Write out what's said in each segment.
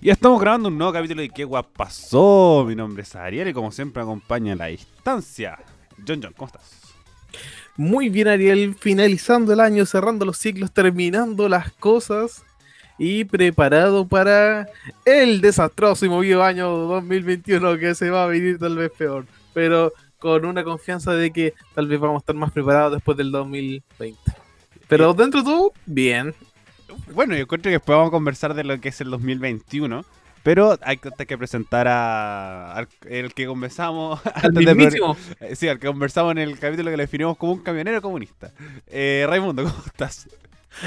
Ya estamos grabando un nuevo capítulo de ¿Qué guap pasó? Mi nombre es Ariel y como siempre acompaña a la distancia. John John, ¿cómo estás? Muy bien, Ariel, finalizando el año, cerrando los ciclos, terminando las cosas y preparado para el desastroso y movido año 2021 que se va a venir tal vez peor, pero con una confianza de que tal vez vamos a estar más preparados después del 2020. Pero dentro de todo, bien. Bueno, yo encuentro que después vamos a conversar de lo que es el 2021. Pero hay que, hay que presentar a, al el que conversamos Al antes de- mismísimo. eh, Sí, al que conversamos en el capítulo que le definimos como un camionero comunista. Eh, Raimundo, ¿cómo estás?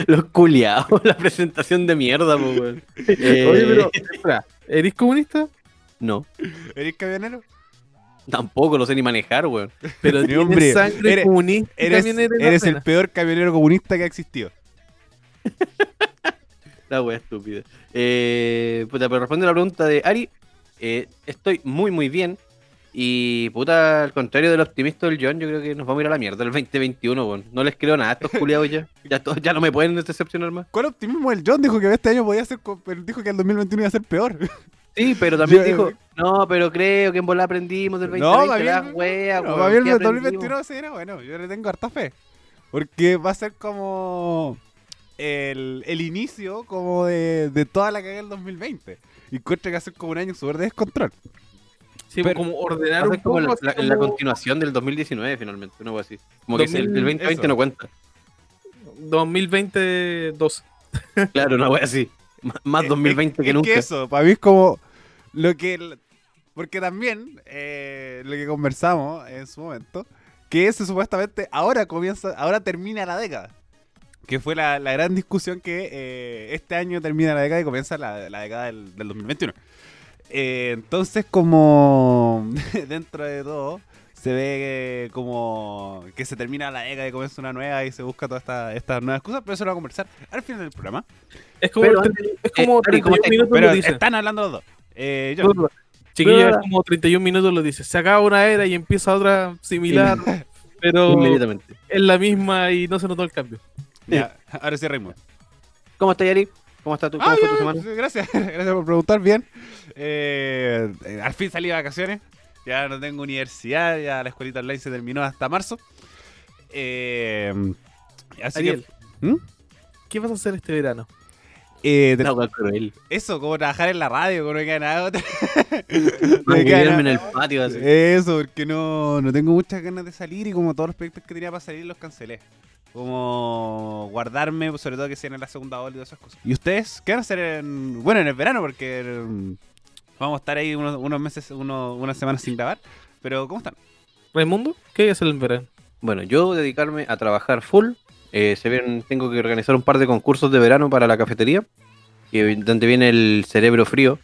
Los culiados, la presentación de mierda, po, weón. Eh, Oye, pero, espera, ¿eres comunista? No, ¿Eres camionero? tampoco lo sé ni manejar, weón. Pero tienes hombre, sangre eres- comunista Eres, eres el pena. peor camionero comunista que ha existido. La wea estúpida. Eh, puta, pero responde la pregunta de Ari. eh, estoy muy, muy bien. Y puta, al contrario del optimista del John, yo creo que nos vamos a ir a la mierda el 2021, weón. No les creo nada a estos culiados ya. Ya, to- ya no me pueden decepcionar más. ¿Cuál optimismo? El John dijo que este año podía ser, pero dijo que el 2021 iba a ser peor. Sí, pero también Yo- dijo, no, pero creo que en volar aprendimos del No, 2020, más bien- la wea, No, bien ¿qué el aprendimos? 2021 sí bueno, yo le tengo harta fe. Porque va a ser como el, el inicio como de, de toda la cagada del 2020. Y encuentro que ser como un año súper de descontrol. Sí, pero- como ordenar un poco. la, la- la como continuación del 2019 finalmente, una wea así. Como que el, el 2000, 2020 eso. no cuenta. 2022. Claro, una wea así. M- Más Es- 2020 es- que es nunca. eso, para mí es como lo que... el- porque también eh, lo que conversamos en su momento, que ese supuestamente ahora comienza, ahora termina la década. Que fue la, la gran discusión que eh, este año termina la década y comienza la, la década del, del 2021. Eh, entonces, como dentro de todo, se ve eh, como que se termina la década y comienza una nueva y se busca todas estas estas nuevas cosas, pero eso lo vamos a conversar al final del programa. Es como, Pero, es como eh, Ari, ¿cómo 31 estáis? minutos Pero lo dice. están hablando los dos. Eh, yo, es como 31 minutos lo dice. Se acaba una era y empieza otra similar, pero Inmediatamente. es la misma y no se notó el cambio. Ya, ahora sí, Raymond. ¿Cómo estás, Yari? ¿Cómo está tu, cómo Ah, fue tu semana? gracias, gracias por preguntar bien. Eh, eh, al fin salí de vacaciones. Ya no tengo universidad, ya la escuelita online se terminó hasta marzo. Eh, así Ariel, que. ¿Mm? ¿qué vas a hacer este verano? Eh, No, cruel. Eso, como trabajar en la radio, como no me queda nada otra. No, me queda nada- en el patio así. Eso, porque no, no tengo muchas ganas de salir y como todos los proyectos que tenía para salir los cancelé. Como guardarme, sobre todo que sean en la segunda ola y todas esas cosas. ¿Y ustedes qué van a hacer en, bueno, en el verano? Porque mm, vamos a estar ahí unos, unos meses, unos, unas semanas sin grabar. Pero, ¿cómo están? Raimundo, ¿qué hay que hacer en verano? Bueno, yo dedicarme a trabajar full. Eh, se ven, tengo que organizar un par de concursos de verano para la cafetería. Que, donde viene el Cerebro Frío,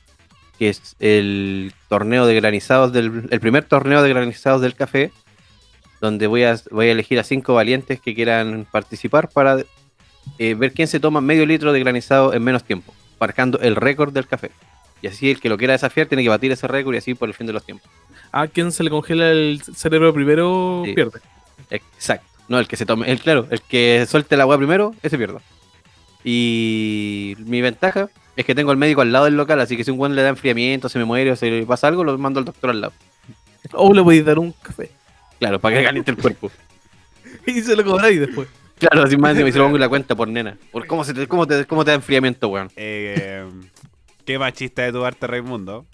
que es el torneo de granizados del, el primer torneo de granizados del café. Donde voy a, voy a elegir a cinco valientes que quieran participar para eh, ver quién se toma medio litro de granizado en menos tiempo, marcando el récord del café. Y así el que lo quiera desafiar tiene que batir ese récord y así por el fin de los tiempos. ¿A quien se le congela el cerebro primero Sí. pierde? Exacto. No, el que se tome, el claro, el que suelte la agua primero, ese pierde. Y mi ventaja es que tengo al médico al lado del local, así que si un buen le da enfriamiento, se me muere o se le pasa algo, lo mando al doctor al lado. O le voy a dar un café. Claro, para que caliente el cuerpo. Y se lo cobráis después. Claro, así más encima, y se lo pongo en la cuenta por nena. Por cómo, se te, cómo, te, cómo te da enfriamiento, weón. Eh, qué machista de tu parte, Raimundo.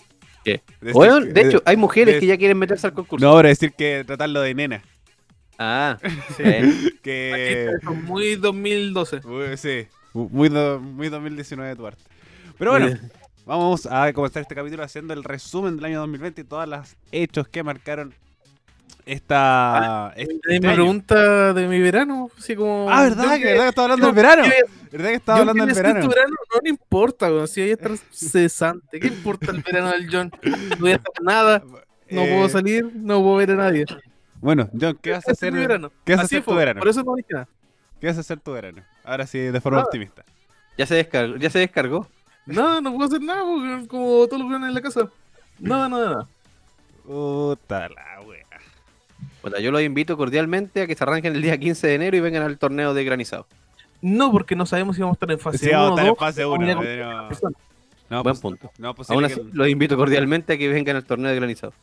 ¿Qué? Decir que- de hecho, hay mujeres de- que ya quieren meterse al concurso. No, ahora decir que tratarlo de nena. Ah, Sí. Que. Muy 2012. Uy, sí, muy, do- muy 2019 de tu parte. Pero bueno, vamos a comenzar este capítulo haciendo el resumen del año 2020 y todos los hechos que marcaron esta. este me pregunta de mi verano, así como... Ah, ¿verdad? yo Que, ¿verdad que estaba hablando del verano? ¿Verdad que estaba hablando del verano? tu verano? No le importa, weón, si ahí está cesante. ¿Qué importa el verano del John? No voy a hacer nada, no Eh, puedo salir, no puedo ver a nadie. Bueno, John, ¿qué vas a hacer? verano. ¿Qué vas a hacer tu verano? Por eso no dije nada. ¿Qué vas a hacer tu verano? Ahora sí, de forma Nada. optimista. ya se descargó. Ya se descargó. No, no puedo hacer nada, porque como todos los veranos en la casa. No, no, no. Puta la wea. Puta, yo los invito cordialmente a que se arranquen el día 15 de enero y vengan al torneo de granizado. No, porque no sabemos si vamos a estar en fase Sí, vamos a 1 o estar en 2. fase vamos a ir a 1. competir con personas. No, Buen pues- punto. no, posible Aún que- así, los invito cordialmente a que vengan al torneo de granizado.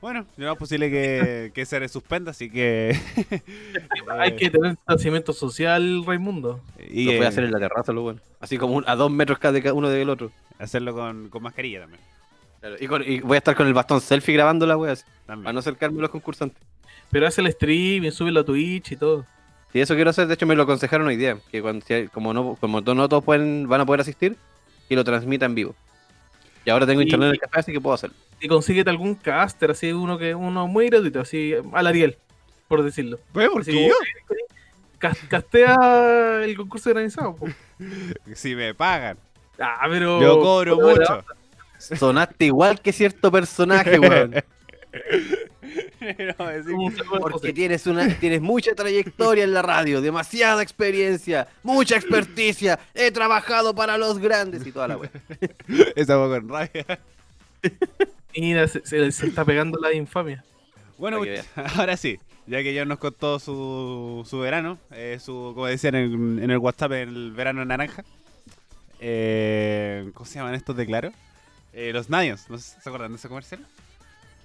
Bueno, no es posible que, que se suspenda, así que. Hay que tener distanciamiento social, Raimundo. y lo voy eh, a hacer en la terraza, lo bueno. Así como un- a dos metros cada uno del otro. hacerlo con, con mascarilla también. Claro, Y, con- y voy a estar con el bastón selfie grabando la wea, así, para no acercarme a los concursantes. Pero hace el stream y sube a Twitch y todo. Y eso quiero hacer, de hecho me lo aconsejaron hoy día, que cuando, como no, como no todos pueden, van a poder asistir, que lo transmita en vivo. Y ahora tengo Y- internet en el café, así que puedo hacerlo. Y consíguete algún caster, así uno que uno muy gratuito, así al Ariel, por decirlo. Pues, ¿Por qué yo? cas- castea el concurso organizado. po. Si me pagan. Ah, pero. Yo cobro pero- mucho. Sonaste igual que cierto personaje, weón. Porque tienes una, tienes mucha trayectoria en la radio, demasiada experiencia, mucha experticia, he trabajado para los grandes y toda la wea. Esa fue con rabia. Mira, se, se- se está pegando la infamia. Bueno, ahora sí, ya que ya nos contó su, su verano, eh, su, como decían en, en el WhatsApp, el verano naranja. Eh, ¿Cómo se llaman estos de claro? Eh, los Nadians, ¿no se acuerdan de ese comercial?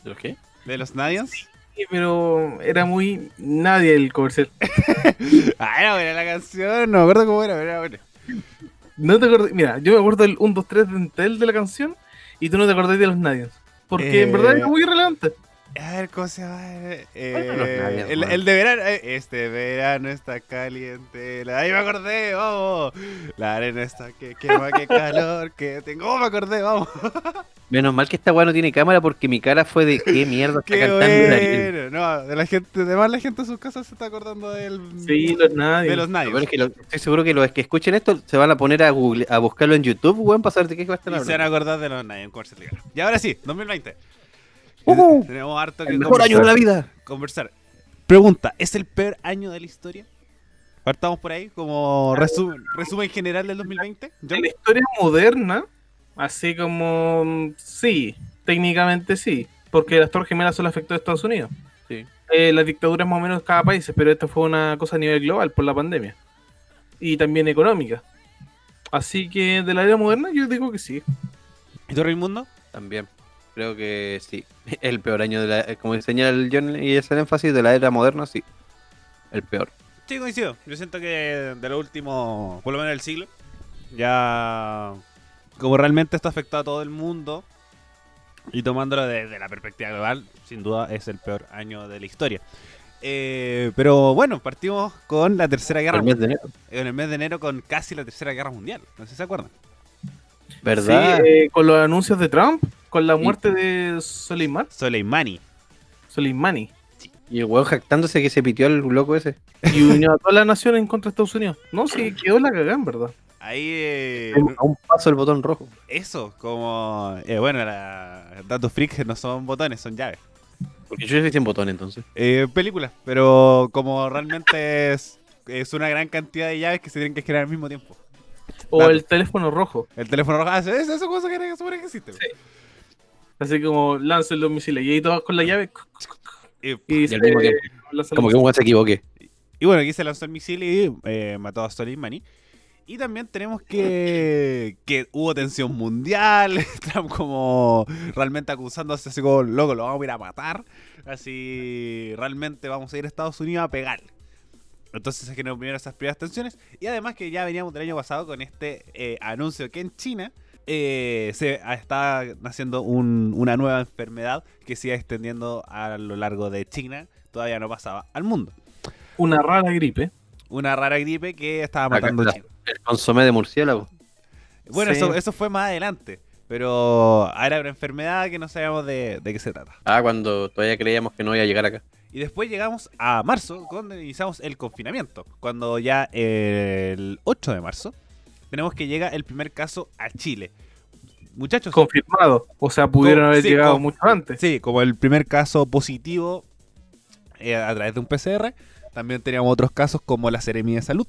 ¿De los qué? ¿De los Nadians? Sí, pero era muy nadie el comercial. Ah, era buena la canción, no me acuerdo cómo era, pero era buena. No te acordás, mira, yo me acuerdo del 1, 2, 3 de la canción y tú no te acordás de los Nadians. Porque en Eh, verdad era muy irrelevante. A ver, ¿cómo se llama? Eh, ¿Cuál de los Nadians, el, el de verano, eh, este verano está caliente. la- Ahí me acordé, vamos. La arena está que quema, qué calor que tengo. Oh, me acordé, vamos. Menos mal que esta weá no tiene cámara porque mi cara fue de qué mierda está Qué cantando. No, de la gente, además la gente en sus casas se está acordando del, Sí, los Nadians. de los peor es que lo- estoy seguro que los que escuchen esto se van a poner a google, a buscarlo en YouTube, weón, para saber de qué va a estar Y se van a hablando. acordar de los de verano. Y ahora sí, 2020. Ujú. Tenemos harto que El mejor año de la vida. conversar. Pregunta, ¿es el peor año de la historia? Partamos por ahí, como resumen, resumen general del 2020. John. En la historia moderna, así como mm, sí, técnicamente sí, porque las Torres Gemelas solo afectó a Estados Unidos. Sí. Eh, las dictaduras más o menos cada país, pero esto fue una cosa a nivel global por la pandemia y también económica. Así que de la era moderna yo digo que sí. ¿Y tú, Raimundo? También. Creo que sí. El peor año de la. eh, Como señala el John y ese énfasis de la era moderna, sí. El peor. Sí, coincido. Yo siento que de lo último, por lo menos del siglo, ya como realmente esto afectó a todo el mundo y tomándolo desde la perspectiva global, sin duda es el peor año de la historia. Eh, pero bueno, partimos con la tercera guerra El mes de enero. en el mes de enero con casi la tercera guerra mundial. No sé si se acuerdan. ¿Verdad? Sí, eh, con los anuncios de Trump, con la Sí. muerte de Soleimán, Soleimani. Soleimani, Y el weón jactándose que se pitió al loco ese. y unió a toda la nación en contra de Estados Unidos. No, sí, quedó la cagada, en verdad. Ahí eh, A un paso el botón rojo. eso, como eh, bueno, la, datos freaks no son botones, son llaves. Porque yo ya hice en botón entonces. Eh, películas, pero como realmente es, es una gran cantidad de llaves que se tienen que generar al mismo tiempo. O Dato. el teléfono rojo, El teléfono rojo, ah, es esa cosa que que existe. así como lancen los misiles y ahí todos con la llave. Y, Y, Y se al mismo lanzan Como que un se equivoque. y bueno, aquí se lanzó el misil y eh, mató a Soleimani. Y también tenemos que, que hubo tensión mundial, Trump como realmente acusándose así como, loco, lo vamos a ir a matar, así realmente vamos a ir a Estados Unidos a pegar. Entonces se generaron primero esas primeras tensiones y además que ya veníamos del año pasado con este eh, anuncio que en China eh, se está naciendo un- una nueva enfermedad que se iba extendiendo a lo largo de China, todavía no pasaba al mundo. Una rara gripe. Una rara gripe que estaba matando. China. El consomé de murciélago. Bueno, Sí. eso, eso fue más adelante. Pero ahora era una enfermedad que no sabíamos de, de qué se trata. Ah, cuando todavía creíamos que no iba a llegar acá. Y después llegamos a marzo, cuando iniciamos el confinamiento. Cuando ya el 8 de marzo tenemos que llega el primer caso a Chile. Muchachos, Confirmado. O sea, pudieron Con- haber sí, llegado con- mucho antes. sí, como el primer caso positivo eh, a través de un PCR, también teníamos otros casos como la Seremia de Salud.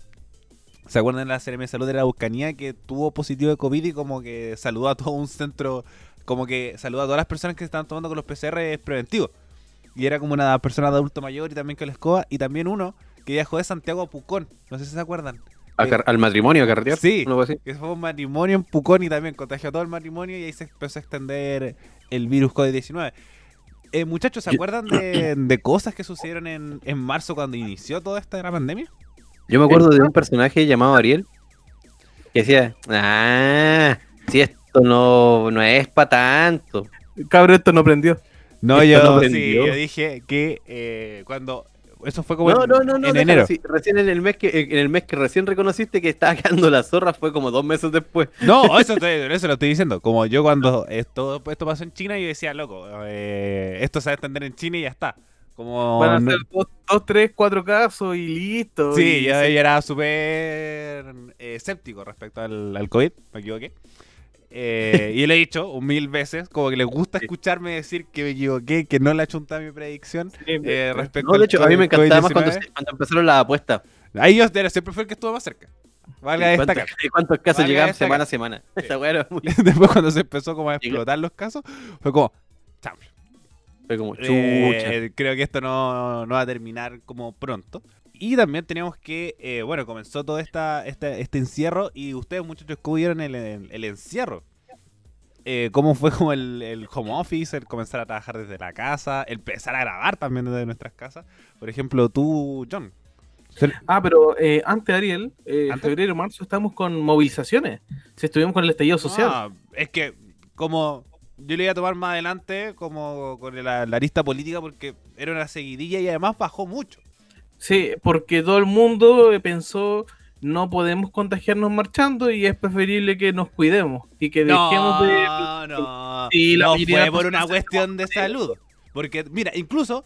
¿Se acuerdan de la Seremia de Salud de la Buscanía que tuvo positivo de COVID y como que saludó a todo un centro, como que saludó a todas las personas que se estaban tomando con los PCR preventivos? Y era como una persona de adulto mayor y también con la escoba. Y también uno que viajó de Santiago a Pucón. No sé si se acuerdan. Al matrimonio, a carretear. Sí. Que fue un matrimonio en Pucón y también contagió a todo el matrimonio y ahí se empezó a extender el virus COVID-19. Eh, muchachos, ¿se acuerdan de, de cosas que sucedieron en, en marzo cuando inició toda esta gran pandemia? Yo me acuerdo de un personaje llamado Ariel que decía, ah, si esto no, no es para tanto. Cabrón, esto no prendió. No, Esto yo no sí, prendió. yo dije que eh, cuando... Eso fue como No, en, no, no, no, en enero. así. Recién en el mes que en el mes que recién reconociste que estaba quedando la zorra fue como dos meses después. No, eso, te- eso lo estoy diciendo. Como yo cuando esto, esto pasó en China, yo decía, loco, eh, esto se va a extender en China y ya está. Como Van a no- ser dos, dos, tres, cuatro casos y listo. Sí, y yo, se- yo era súper eh, escéptico respecto al, al COVID, me equivoqué. Eh, y le he dicho un mil veces, como que les gusta escucharme decir que me equivoqué, que no le achunté a mi predicción eh, respecto No, de hecho, a mí me encantaba más cuando, COVID-19. se- cuando empezaron las apuestas. Ahí yo siempre fue el que estuvo más cerca. Vale a ¿Cuántos, destacar. cuántos casos Vale llegaban destacar. semana a semana? Esa muy... Después cuando se empezó como a explotar los casos, fue como, chao. Fue como chucha. Eh, creo que esto no, no va a terminar como pronto. Y también tenemos que, eh, bueno, comenzó todo esta, esta- este encierro y ustedes muchachos, ¿cómo vieron el, el- el encierro? Eh, ¿Cómo fue como el, el home office, el comenzar a trabajar desde la casa, el empezar a grabar también desde nuestras casas? Por ejemplo, tú, John. Ah, pero eh, antes, Ariel, eh, ¿Antes? febrero, marzo, estamos con movilizaciones. Si estuvimos con el estallido social. Ah, es que como yo le iba a tomar más adelante como con la, la lista política porque era una seguidilla y además bajó mucho. Sí, porque todo el mundo eh, pensó no podemos contagiarnos marchando y es preferible que nos cuidemos y que dejemos de... No, no. Sí, la no fue por una cuestión de salud. Porque, mira, incluso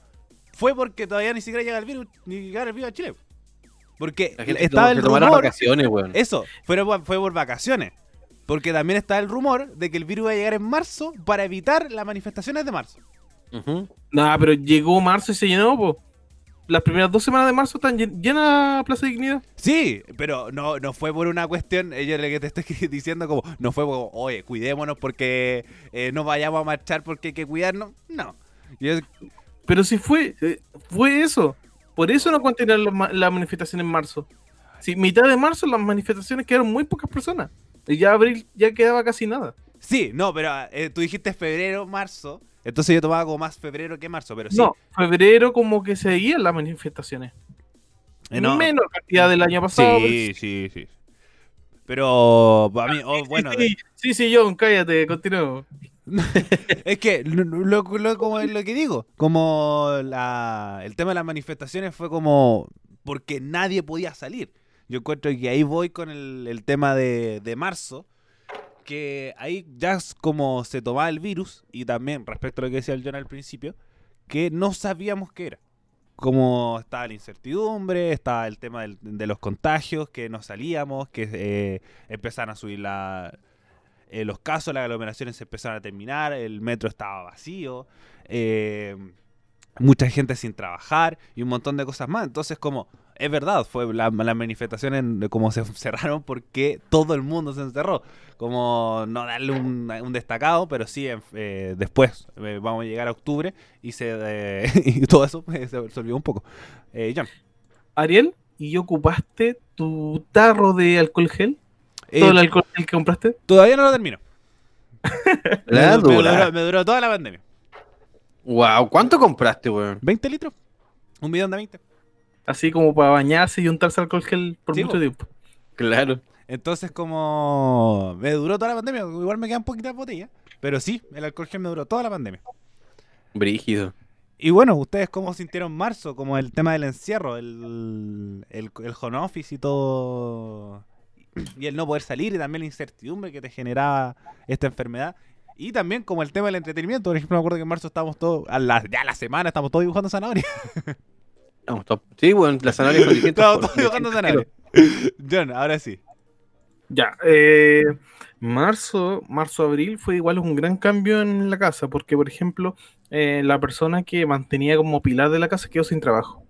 fue porque todavía ni siquiera llega el virus, ni llega el virus a Chile. Porque estaba se el tomaron rumor. vacaciones, weón. Eso, fue- fue por vacaciones. Porque también estaba el rumor de que el virus iba a llegar en marzo para evitar las manifestaciones de marzo. Ujú. No, pero llegó marzo y se llenó, po. Las primeras dos semanas de marzo están llen- llena Plaza Dignidad. Sí, pero no, no fue por una cuestión, eh, yo lo que te estoy diciendo como, no fue como, oye, cuidémonos porque eh, no vayamos a marchar porque hay que cuidarnos. No. Yo- Pero sí fue, eh, fue eso. Por eso no continuaron las ma- las manifestaciones en marzo. Sí, mitad de marzo las manifestaciones quedaron muy pocas personas. Y ya abril ya quedaba casi nada. sí, no, pero eh, tú dijiste febrero, marzo. Entonces yo tomaba como más febrero que marzo, pero sí. No, febrero como que seguían las manifestaciones. Eh, no. Menor cantidad del año pasado. Sí, sí, sí. Pero, para mí, oh, bueno, sí, sí, sí, John, cállate, continúo. es que lo, lo- lo- como es lo que digo, como la, el tema de las manifestaciones fue como porque nadie podía salir. Yo encuentro que ahí voy con el, el tema de, de marzo, que ahí ya es como se tomaba el virus, y también respecto a lo que decía el John al principio, que no sabíamos qué era. Como estaba la incertidumbre, estaba el tema de los contagios, que no salíamos, que eh, empezaron a subir la, eh, los casos, las aglomeraciones se empezaron a terminar, el metro estaba vacío, eh, mucha gente sin trabajar y un montón de cosas más. Entonces, como, es verdad, fue la- las manifestaciones de como se cerraron porque todo el mundo se encerró. Como no darle un, un destacado, pero sí, eh, después eh, vamos a llegar a octubre y, se, eh, y todo eso eh, se, se olvidó un poco. Eh, John. Ariel, ¿y ocupaste tu tarro de alcohol gel? eh, ¿Todo el alcohol gel que compraste? todavía no lo termino. La me, duró, me duró toda la pandemia. Wow, ¿cuánto compraste, weón? 20 litros. Un bidón de 20. Así como para bañarse y untarse alcohol gel por Sí, mucho po. tiempo. Claro. Entonces, como me duró toda la pandemia, igual me quedan poquitas botellas. Pero sí, el alcohol gel me duró toda la pandemia. Brígido. Y bueno, ¿ustedes cómo sintieron marzo? Como el tema del encierro, el, el, el home office y todo. Y el no poder salir y también la incertidumbre que te generaba esta enfermedad. Y también como el tema del entretenimiento. Por ejemplo, me acuerdo que en marzo estábamos todos, a la, ya a la semana, estamos todos dibujando zanahorias. Top. Sí, con distintos dibujando distintos zanahorias. John, ahora sí. Ya, eh, marzo, marzo-abril fue igual un gran cambio en la casa, porque por ejemplo, eh, la persona que mantenía como pilar de la casa quedó sin trabajo.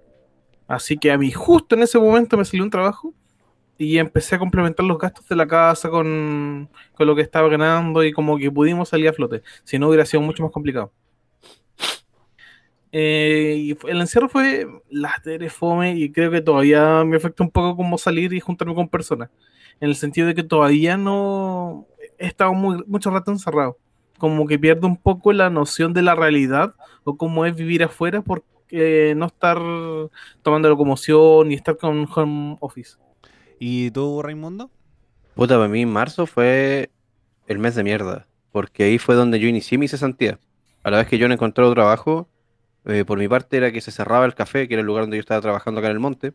Así que a mí justo en ese momento me salió un trabajo y empecé a complementar los gastos de la casa con, con lo que estaba ganando y como que pudimos salir a flote. Si no hubiera sido mucho más complicado. Eh, y el encierro fue látere, fome, y creo que todavía me afecta un poco como salir y juntarme con personas. En el sentido de que todavía no he estado muy, mucho rato encerrado. Como que pierdo un poco la noción de la realidad o cómo es vivir afuera por eh, no estar tomando locomoción y estar con home office. ¿Y tú, Raimundo? Puta, para mí marzo fue el mes de mierda, porque ahí fue donde yo inicié mi cesantía. A la vez que yo no encontré otro trabajo, eh, por mi parte era que se cerraba el café, que era el lugar donde yo estaba trabajando acá en el monte,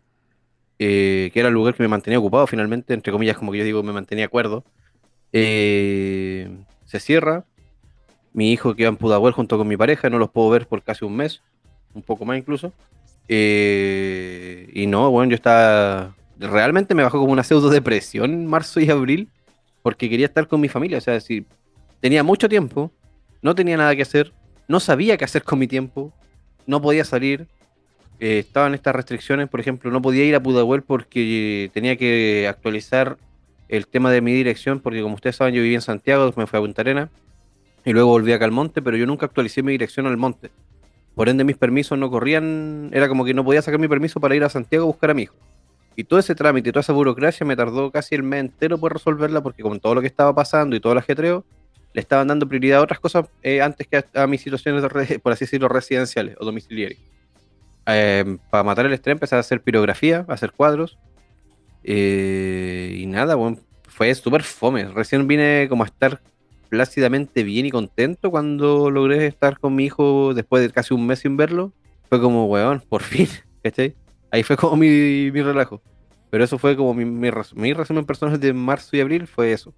eh, que era el lugar que me mantenía ocupado finalmente, entre comillas, como que yo digo, me mantenía acuerdo. Eh, se cierra, mi hijo queda en Pudahuel junto con mi pareja, no los puedo ver por casi un mes, un poco más incluso. Eh, y no, bueno, yo estaba. Realmente me bajó como una pseudo depresión en marzo y abril, porque quería estar con mi familia. O sea, si tenía mucho tiempo, no tenía nada que hacer, no sabía qué hacer con mi tiempo, no podía salir. eh, estaban estas restricciones, por ejemplo, no podía ir a Pudahuel porque tenía que actualizar el tema de mi dirección, porque como ustedes saben, yo vivía en Santiago, me fui a Punta Arena y luego volví acá al monte, pero yo nunca actualicé mi dirección al monte. Por ende, mis permisos no corrían, era como que no podía sacar mi permiso para ir a Santiago a buscar a mi hijo. Y todo ese trámite, toda esa burocracia me tardó casi el mes entero por resolverla, porque con todo lo que estaba pasando y todo el ajetreo, le estaban dando prioridad a otras cosas eh, antes que a, a mis situaciones, por así decirlo, residenciales o domiciliarias. Eh, para matar el estrés empecé a hacer pirografía, a hacer cuadros. eh, y nada, bueno, fue súper fome. Recién vine como a estar plácidamente bien y contento cuando logré estar con mi hijo después de casi un mes sin verlo. Fue como, weón, por fin, ¿cachai? Ahí fue como mi, mi relajo. Pero eso fue como mi, mi, mi resumen personal de marzo y abril, fue eso.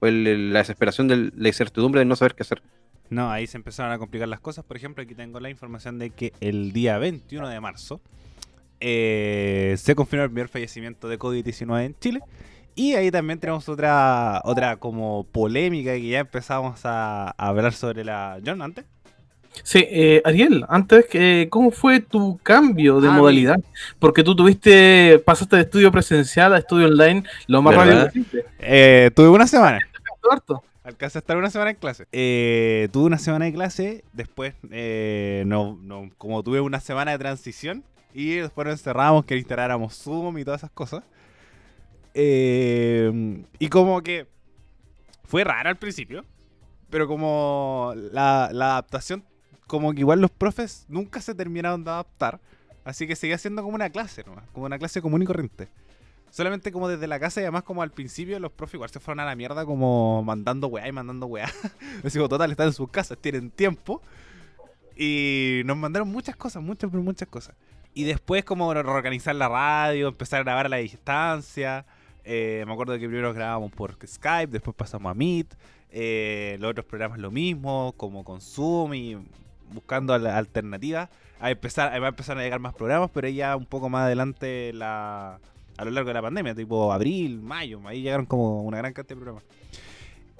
El- la desesperación, de la incertidumbre de no saber qué hacer. No, ahí se empezaron a complicar las cosas. Por ejemplo, aquí tengo la información de que el día 21 de marzo eh, se confirmó el primer fallecimiento de COVID-19 en Chile. Y ahí también tenemos otra otra como polémica que ya empezamos a, a hablar sobre la... John, antes. Sí, eh, Ariel, antes, que, ¿cómo fue tu cambio de Ah, modalidad? Porque tú tuviste, pasaste de estudio presencial a estudio online lo más rápido posible. Eh, tuve una semana. Alcancé a estar una semana en clase. Eh, tuve una semana de clase, después, eh, no, no, como tuve una semana de transición, y después nos encerramos, que instaláramos Zoom y todas esas cosas. Eh, y como que fue raro al principio, pero como la, la adaptación, como que igual los profes nunca se terminaron de adaptar, así que seguía siendo como una clase nomás, como una clase común y corriente. Solamente como desde la casa y además como al principio los profes igual se fueron a la mierda como mandando weá y mandando weá. Así como total, están en sus casas, tienen tiempo. Y nos mandaron muchas cosas, muchas, muchas cosas. Y después como reorganizar la radio, empezar a grabar a la distancia. Eh, me acuerdo que primero grabábamos por Skype, después pasamos a Meet. Eh, los otros programas lo mismo, como con y buscando al- alternativas. A empezar, a empezar a llegar más programas, pero ya un poco más adelante la, a lo largo de la pandemia, tipo abril, mayo, ahí llegaron como una gran cantidad de programas.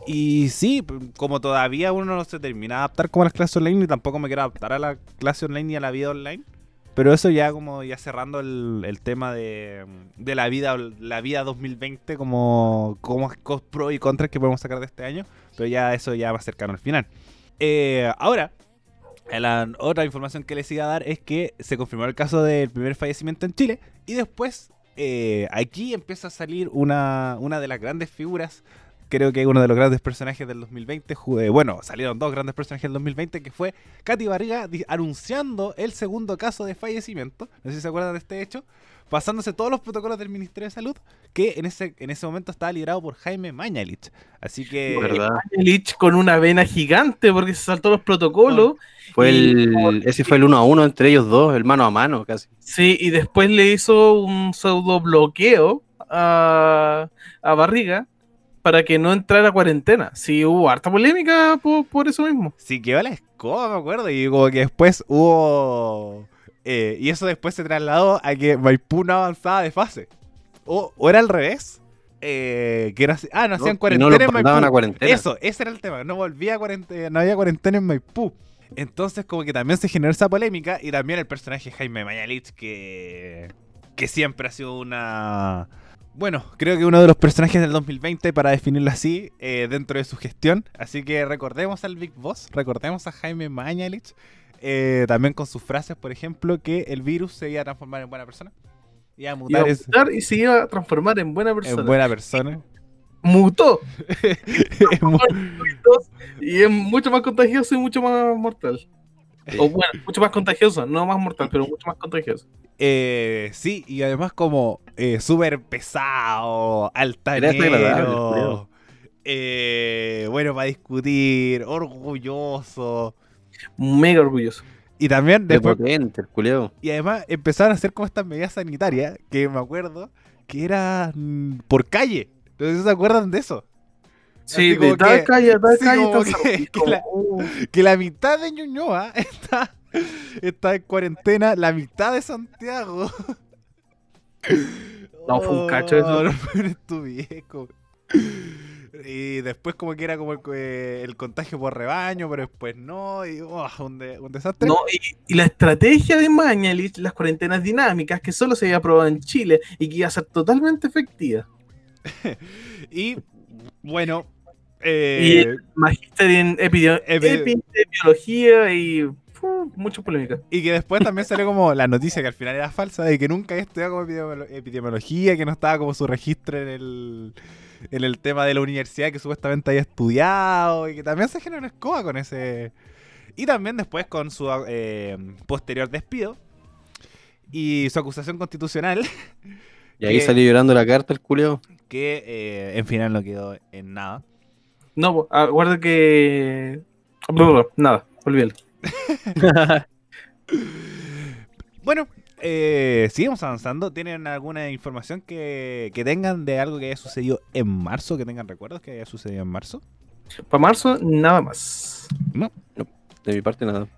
Y sí, como todavía uno no se termina de adaptar como a las clases online, y tampoco me quiero adaptar a la clase online y a la vida online. Pero eso ya como ya cerrando el, tema de, de la vida la vida 2020 como, como pros y contras que podemos sacar de este año. Pero ya eso ya va cercano al final. Eh, ahora, la otra información que les iba a dar es que se confirmó el caso del primer fallecimiento en Chile. Y después eh, aquí empieza a salir una, una de las grandes figuras. Creo que uno de los grandes personajes del 2020. ju- eh, bueno, salieron dos grandes personajes del 2020, que fue Katy Barriga anunciando el segundo caso de fallecimiento. No sé si se acuerdan de este hecho. Pasándose todos los protocolos del Ministerio de Salud, que en ese, en ese momento estaba liderado por Jaime Mañalich. Así que... ¿Verdad? Lich con una vena gigante porque se saltó los protocolos. Fue Y- el, ese fue el uno a uno entre ellos dos, el mano a mano casi. Sí, y después le hizo un pseudo bloqueo a, a Barriga para que no entrara a cuarentena. Sí, hubo harta polémica por, por eso mismo. Sí, quedó la escoba, me acuerdo. Y como que después hubo. Eh, y eso después se trasladó a que Maipú no avanzaba de fase. O, o era al revés. eh, que era ah, no hacían No, no cuarentena los en Maipú. a cuarentena. Eso, ese era el tema. No volvía a cuarentena, no había cuarentena en Maipú. Entonces, como que también se generó esa polémica. Y también el personaje Jaime Mañalich, que. que siempre ha sido una. Bueno, creo que uno de los personajes del 2020, para definirlo así, eh, dentro de su gestión. Así que recordemos al Big Boss, recordemos a Jaime Mañalich. Eh, también con sus frases, por ejemplo, que el virus se iba a transformar en buena persona. Iba a Iba mutar a es- mutar y se iba a transformar en buena persona. en buena persona. Mutó. Y es mucho más contagioso y mucho más mortal. O bueno, mucho más contagioso, no más mortal, pero mucho más contagioso. Eh, sí, y además como eh, súper pesado, altanero, eh, bueno para discutir, orgulloso. Mega orgulloso. Y también después, culeo. y además empezaron a hacer como estas medidas sanitarias, que me acuerdo que era mm, por calle. Entonces se acuerdan de eso. Sí, Así de tal que- calle tal sí, calle que- que la- como- Que la mitad de Ñuñoa está, está en cuarentena, la mitad de Santiago. No, fue un cacho eso. Oh, no, eres tu viejo. Y después como que era como el, eh, el contagio por rebaño, pero después no, y oh, un, de- un desastre. No, y, y la estrategia de Mañalich, las cuarentenas dinámicas, que solo se había probado en Chile y que iba a ser totalmente efectiva. Y bueno, Y eh, el magíster en epidemi- Epi- epidemiología y mucha polémica. y que después también salió como la noticia que al final era falsa, de que nunca había estudiado como epidemiolo- epidemiología, que no estaba como su registro en el, en el tema de la universidad que supuestamente había estudiado, y que también se generó una escoba con ese... Y también después con su eh, posterior despido y su acusación constitucional, Y ahí Que- salió llorando la carta el culeo. que eh, en final no quedó en nada. No, aguarda que. Blah, blah, Nada, olvídalo. Bueno, eh, seguimos avanzando. ¿Tienen alguna información que, que tengan de algo que haya sucedido en marzo? Que tengan recuerdos que haya sucedido en marzo. Para marzo, nada más. De mi parte, nada.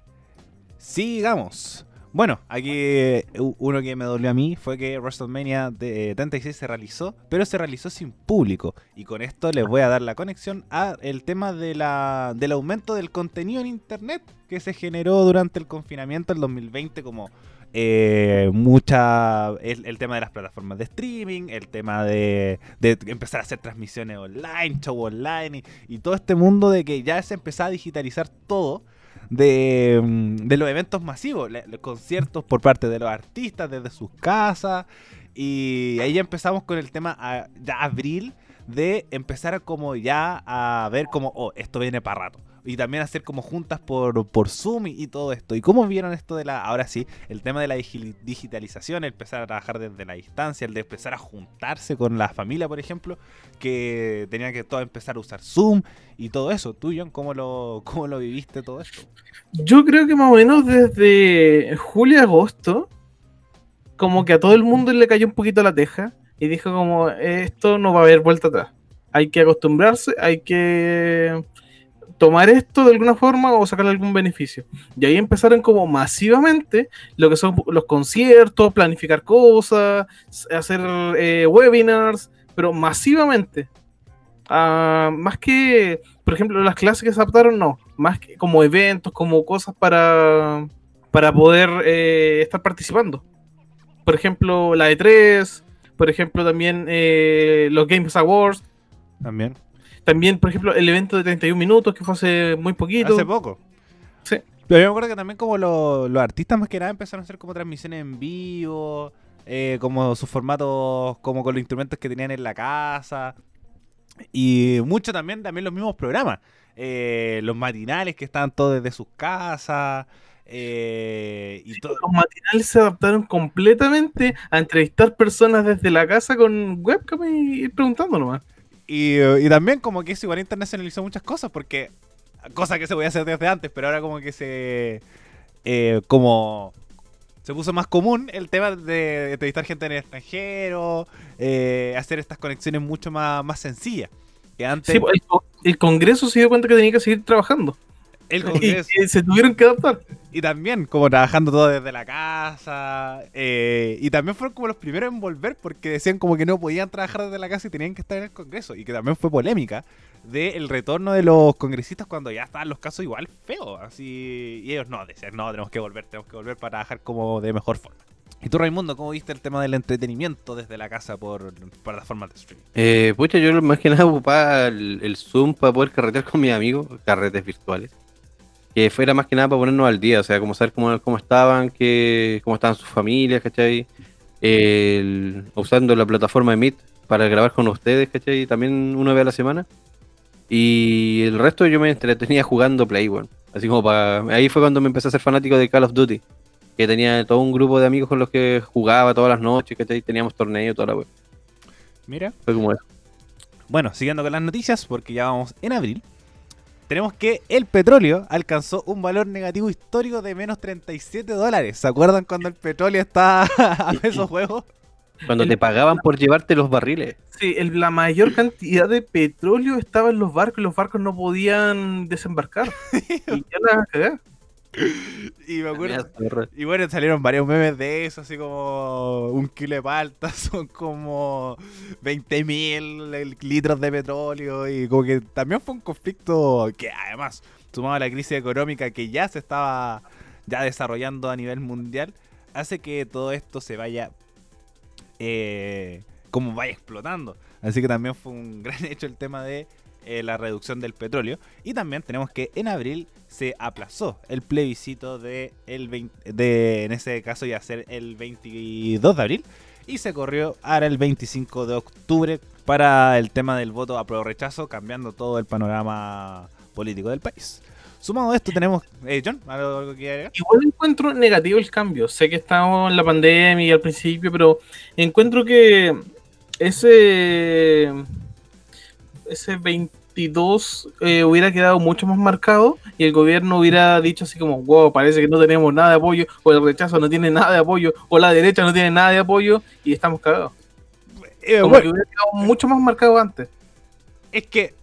Sigamos. Bueno, aquí uno que me dolió a mí fue que WrestleMania de, eh, 36 se realizó, pero se realizó sin público. Y con esto les voy a dar la conexión a el tema de la, del aumento del contenido en internet que se generó durante el confinamiento del 2020 como eh, mucha el, el tema de las plataformas de streaming, el tema de, empezar a hacer transmisiones online, show online y, todo este mundo de que ya se empezaba a digitalizar todo de, mm, los eventos masivos, los conciertos por parte de los artistas desde sus casas. Y ahí ya empezamos con el tema a- ya abril de empezar como ya a ver como, oh, esto viene para rato. Y también hacer como juntas por, por Zoom y, todo esto. ¿Y cómo vieron esto de la, ahora sí, el tema de la digi- digitalización, el empezar a trabajar desde la distancia, el de empezar a juntarse con la familia, por ejemplo, que tenían que todo empezar a usar Zoom y todo eso. ¿Tú, John, cómo lo, cómo lo viviste todo esto? Yo creo que más o menos desde julio agosto, como que a todo el mundo le cayó un poquito la teja y dijo como esto no va a haber vuelta atrás. Hay que acostumbrarse, hay que tomar esto de alguna forma o sacarle algún beneficio. Y ahí empezaron como masivamente lo que son los conciertos, planificar cosas, hacer eh, webinars, pero masivamente. Ah, más que, por ejemplo, las clases que se adaptaron, no. Más que como eventos, como cosas para, para poder eh, estar participando. Por ejemplo, la E3, por ejemplo, también eh, los Games Awards, También. También, por ejemplo, el evento de 31 minutos que fue hace muy poquito. Hace poco. Sí. Pero yo me acuerdo que también como lo- los artistas más que nada empezaron a hacer como transmisiones en vivo, eh, como sus formatos, como con los instrumentos que tenían en la casa. Y mucho también, también los mismos programas. Eh, los matinales que estaban todos desde sus casas. eh, y todo. Los matinales se adaptaron completamente a entrevistar personas desde la casa con webcam y ir preguntando nomás. Y, también como que eso igual internacionalizó muchas cosas, porque cosas que se podía hacer desde antes, pero ahora como que se... eh, como se puso más común el tema de entrevistar gente en el extranjero, eh, hacer estas conexiones mucho más, más sencillas. Que antes Sí, pues, el Congreso se dio cuenta que tenía que seguir trabajando. El Y, Congreso, que se tuvieron que adaptar. y también como trabajando todo desde la casa, eh, y también fueron como los primeros en volver porque decían como que no podían trabajar desde la casa y tenían que estar en el Congreso, y que también fue polémica del retorno de los congresistas cuando ya estaban los casos igual feos, así, y ellos no, decían, no, tenemos que volver, tenemos que volver para trabajar como de mejor forma. ¿Y tú, Raimundo, cómo viste el tema del entretenimiento desde la casa por plataformas de streaming? Eh, pucha, yo más que nada ocupaba el, el Zoom para poder carretear con mis amigos, carretes virtuales. Que fuera más que nada para ponernos al día, o sea, como saber cómo, cómo estaban, que, cómo estaban sus familias, ¿cachai? El- usando la plataforma de Meet para grabar con ustedes, ¿cachai? También una vez a la semana. Y el resto yo me entretenía jugando Play, weón. Así como para... Ahí fue cuando me empecé a ser fanático de Call of Duty. Que tenía todo un grupo de amigos con los que jugaba todas las noches, ¿cachai? Teníamos torneo, toda la weón. Mira. Fue como eso. Bueno, siguiendo con las noticias, porque ya vamos en abril, tenemos que el petróleo alcanzó un valor negativo histórico de menos 37 dólares. ¿Se acuerdan cuando el petróleo estaba a pesos juegos? Cuando El- te pagaban por llevarte los barriles. Sí, el- la mayor cantidad de petróleo estaba en los barcos y los barcos no podían desembarcar. y ya la. Y me acuerdo. Mira, Y bueno, salieron varios memes de eso, así como un kilo de palta son como 20 mil litros de petróleo y como que también fue un conflicto que además, sumado a la crisis económica que ya se estaba ya desarrollando a nivel mundial, hace que todo esto se vaya eh, como vaya explotando. Así que también fue un gran hecho el tema de eh, la reducción del petróleo. Y también tenemos que en abril se aplazó el plebiscito de, el 20 de en ese caso iba a ser el 22 de abril. Y se corrió ahora el 25 de octubre para el tema del voto a prueba rechazo, cambiando todo el panorama político del país. Sumado a esto tenemos... Eh, John, ¿algo, que agregar? Igual encuentro negativo el cambio. Sé que estamos en la pandemia al principio, pero encuentro que ese ese 22 eh, hubiera quedado mucho más marcado y el gobierno hubiera dicho así como, wow, parece que no tenemos nada de apoyo, o el rechazo no tiene nada de apoyo, o la derecha no tiene nada de apoyo y estamos cagados. Eh, Como bueno, que hubiera quedado mucho más marcado antes. es que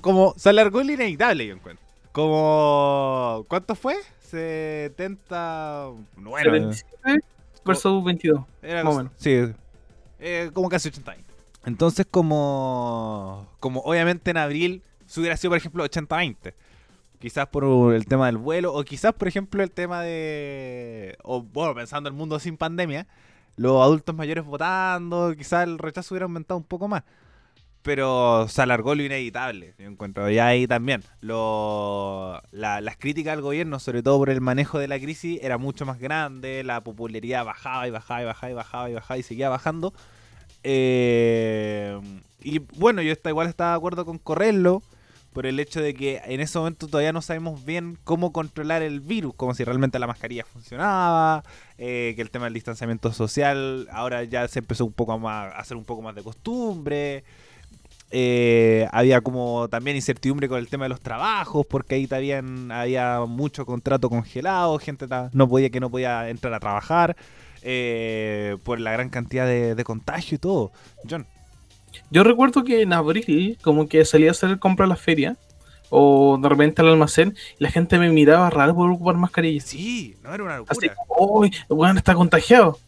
como se alargó el inevitable, yo encuentro. Como... ¿Cuánto fue? 70... Bueno, 77 versus 22. Era Más o menos. Sí, eh, como casi 80 años. Entonces, como, como obviamente en abril, si hubiera sido, por ejemplo, 80-20. Quizás por el tema del vuelo, o quizás, por ejemplo, el tema de. O bueno, pensando en el mundo sin pandemia, los adultos mayores votando, quizás el rechazo hubiera aumentado un poco más. Pero se alargó lo inevitable, yo encuentro. Y ahí también, lo, la- las críticas al gobierno, sobre todo por el manejo de la crisis, era mucho más grande, la popularidad bajaba y bajaba y bajaba y bajaba y bajaba y seguía bajando. Eh, y bueno, yo está, igual estaba de acuerdo con correrlo por el hecho de que en ese momento todavía no sabemos bien cómo controlar el virus, como si realmente la mascarilla funcionaba, eh, que el tema del distanciamiento social ahora ya se empezó un poco más a hacer un poco más de costumbre. Eh, había como también incertidumbre con el tema de los trabajos, porque ahí también había mucho contrato congelado, gente no podía que no podía entrar a trabajar eh, por la gran cantidad de, de contagio y todo. John, Yo recuerdo que en abril, como que salía a hacer compra a la feria, o de repente al almacén, y la gente me miraba raro por ocupar mascarillas. sí, no era una Así locura. como, uy, el weón está contagiado.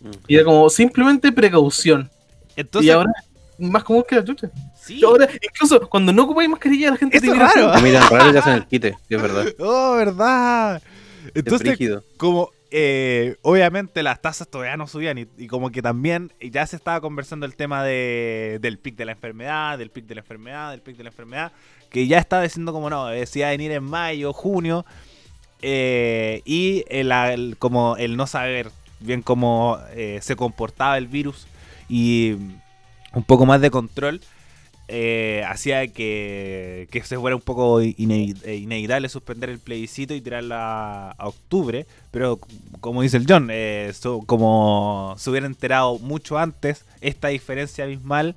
Mm. Y era como simplemente precaución. Entonces, y ahora es más común que la chucha. sí. Y ahora, incluso cuando no ocupáis mascarilla, la gente Eso te es mira raro. Te miran raro y te hacen el quite, que es verdad. Oh, verdad. Es Entonces, como eh, obviamente las tasas todavía no subían y, y como que también ya se estaba conversando el tema de, del pic de la enfermedad, del pic de la enfermedad, del pic de la enfermedad, que ya estaba diciendo como no, decía venir en mayo, junio, eh, y el, como el no saber bien cómo eh, se comportaba el virus y un poco más de control. Eh, hacía que, que se fuera un poco inevi- eh, inevitable suspender el plebiscito y tirarla a octubre, pero como dice el John, eh, como se hubiera enterado mucho antes, esta diferencia abismal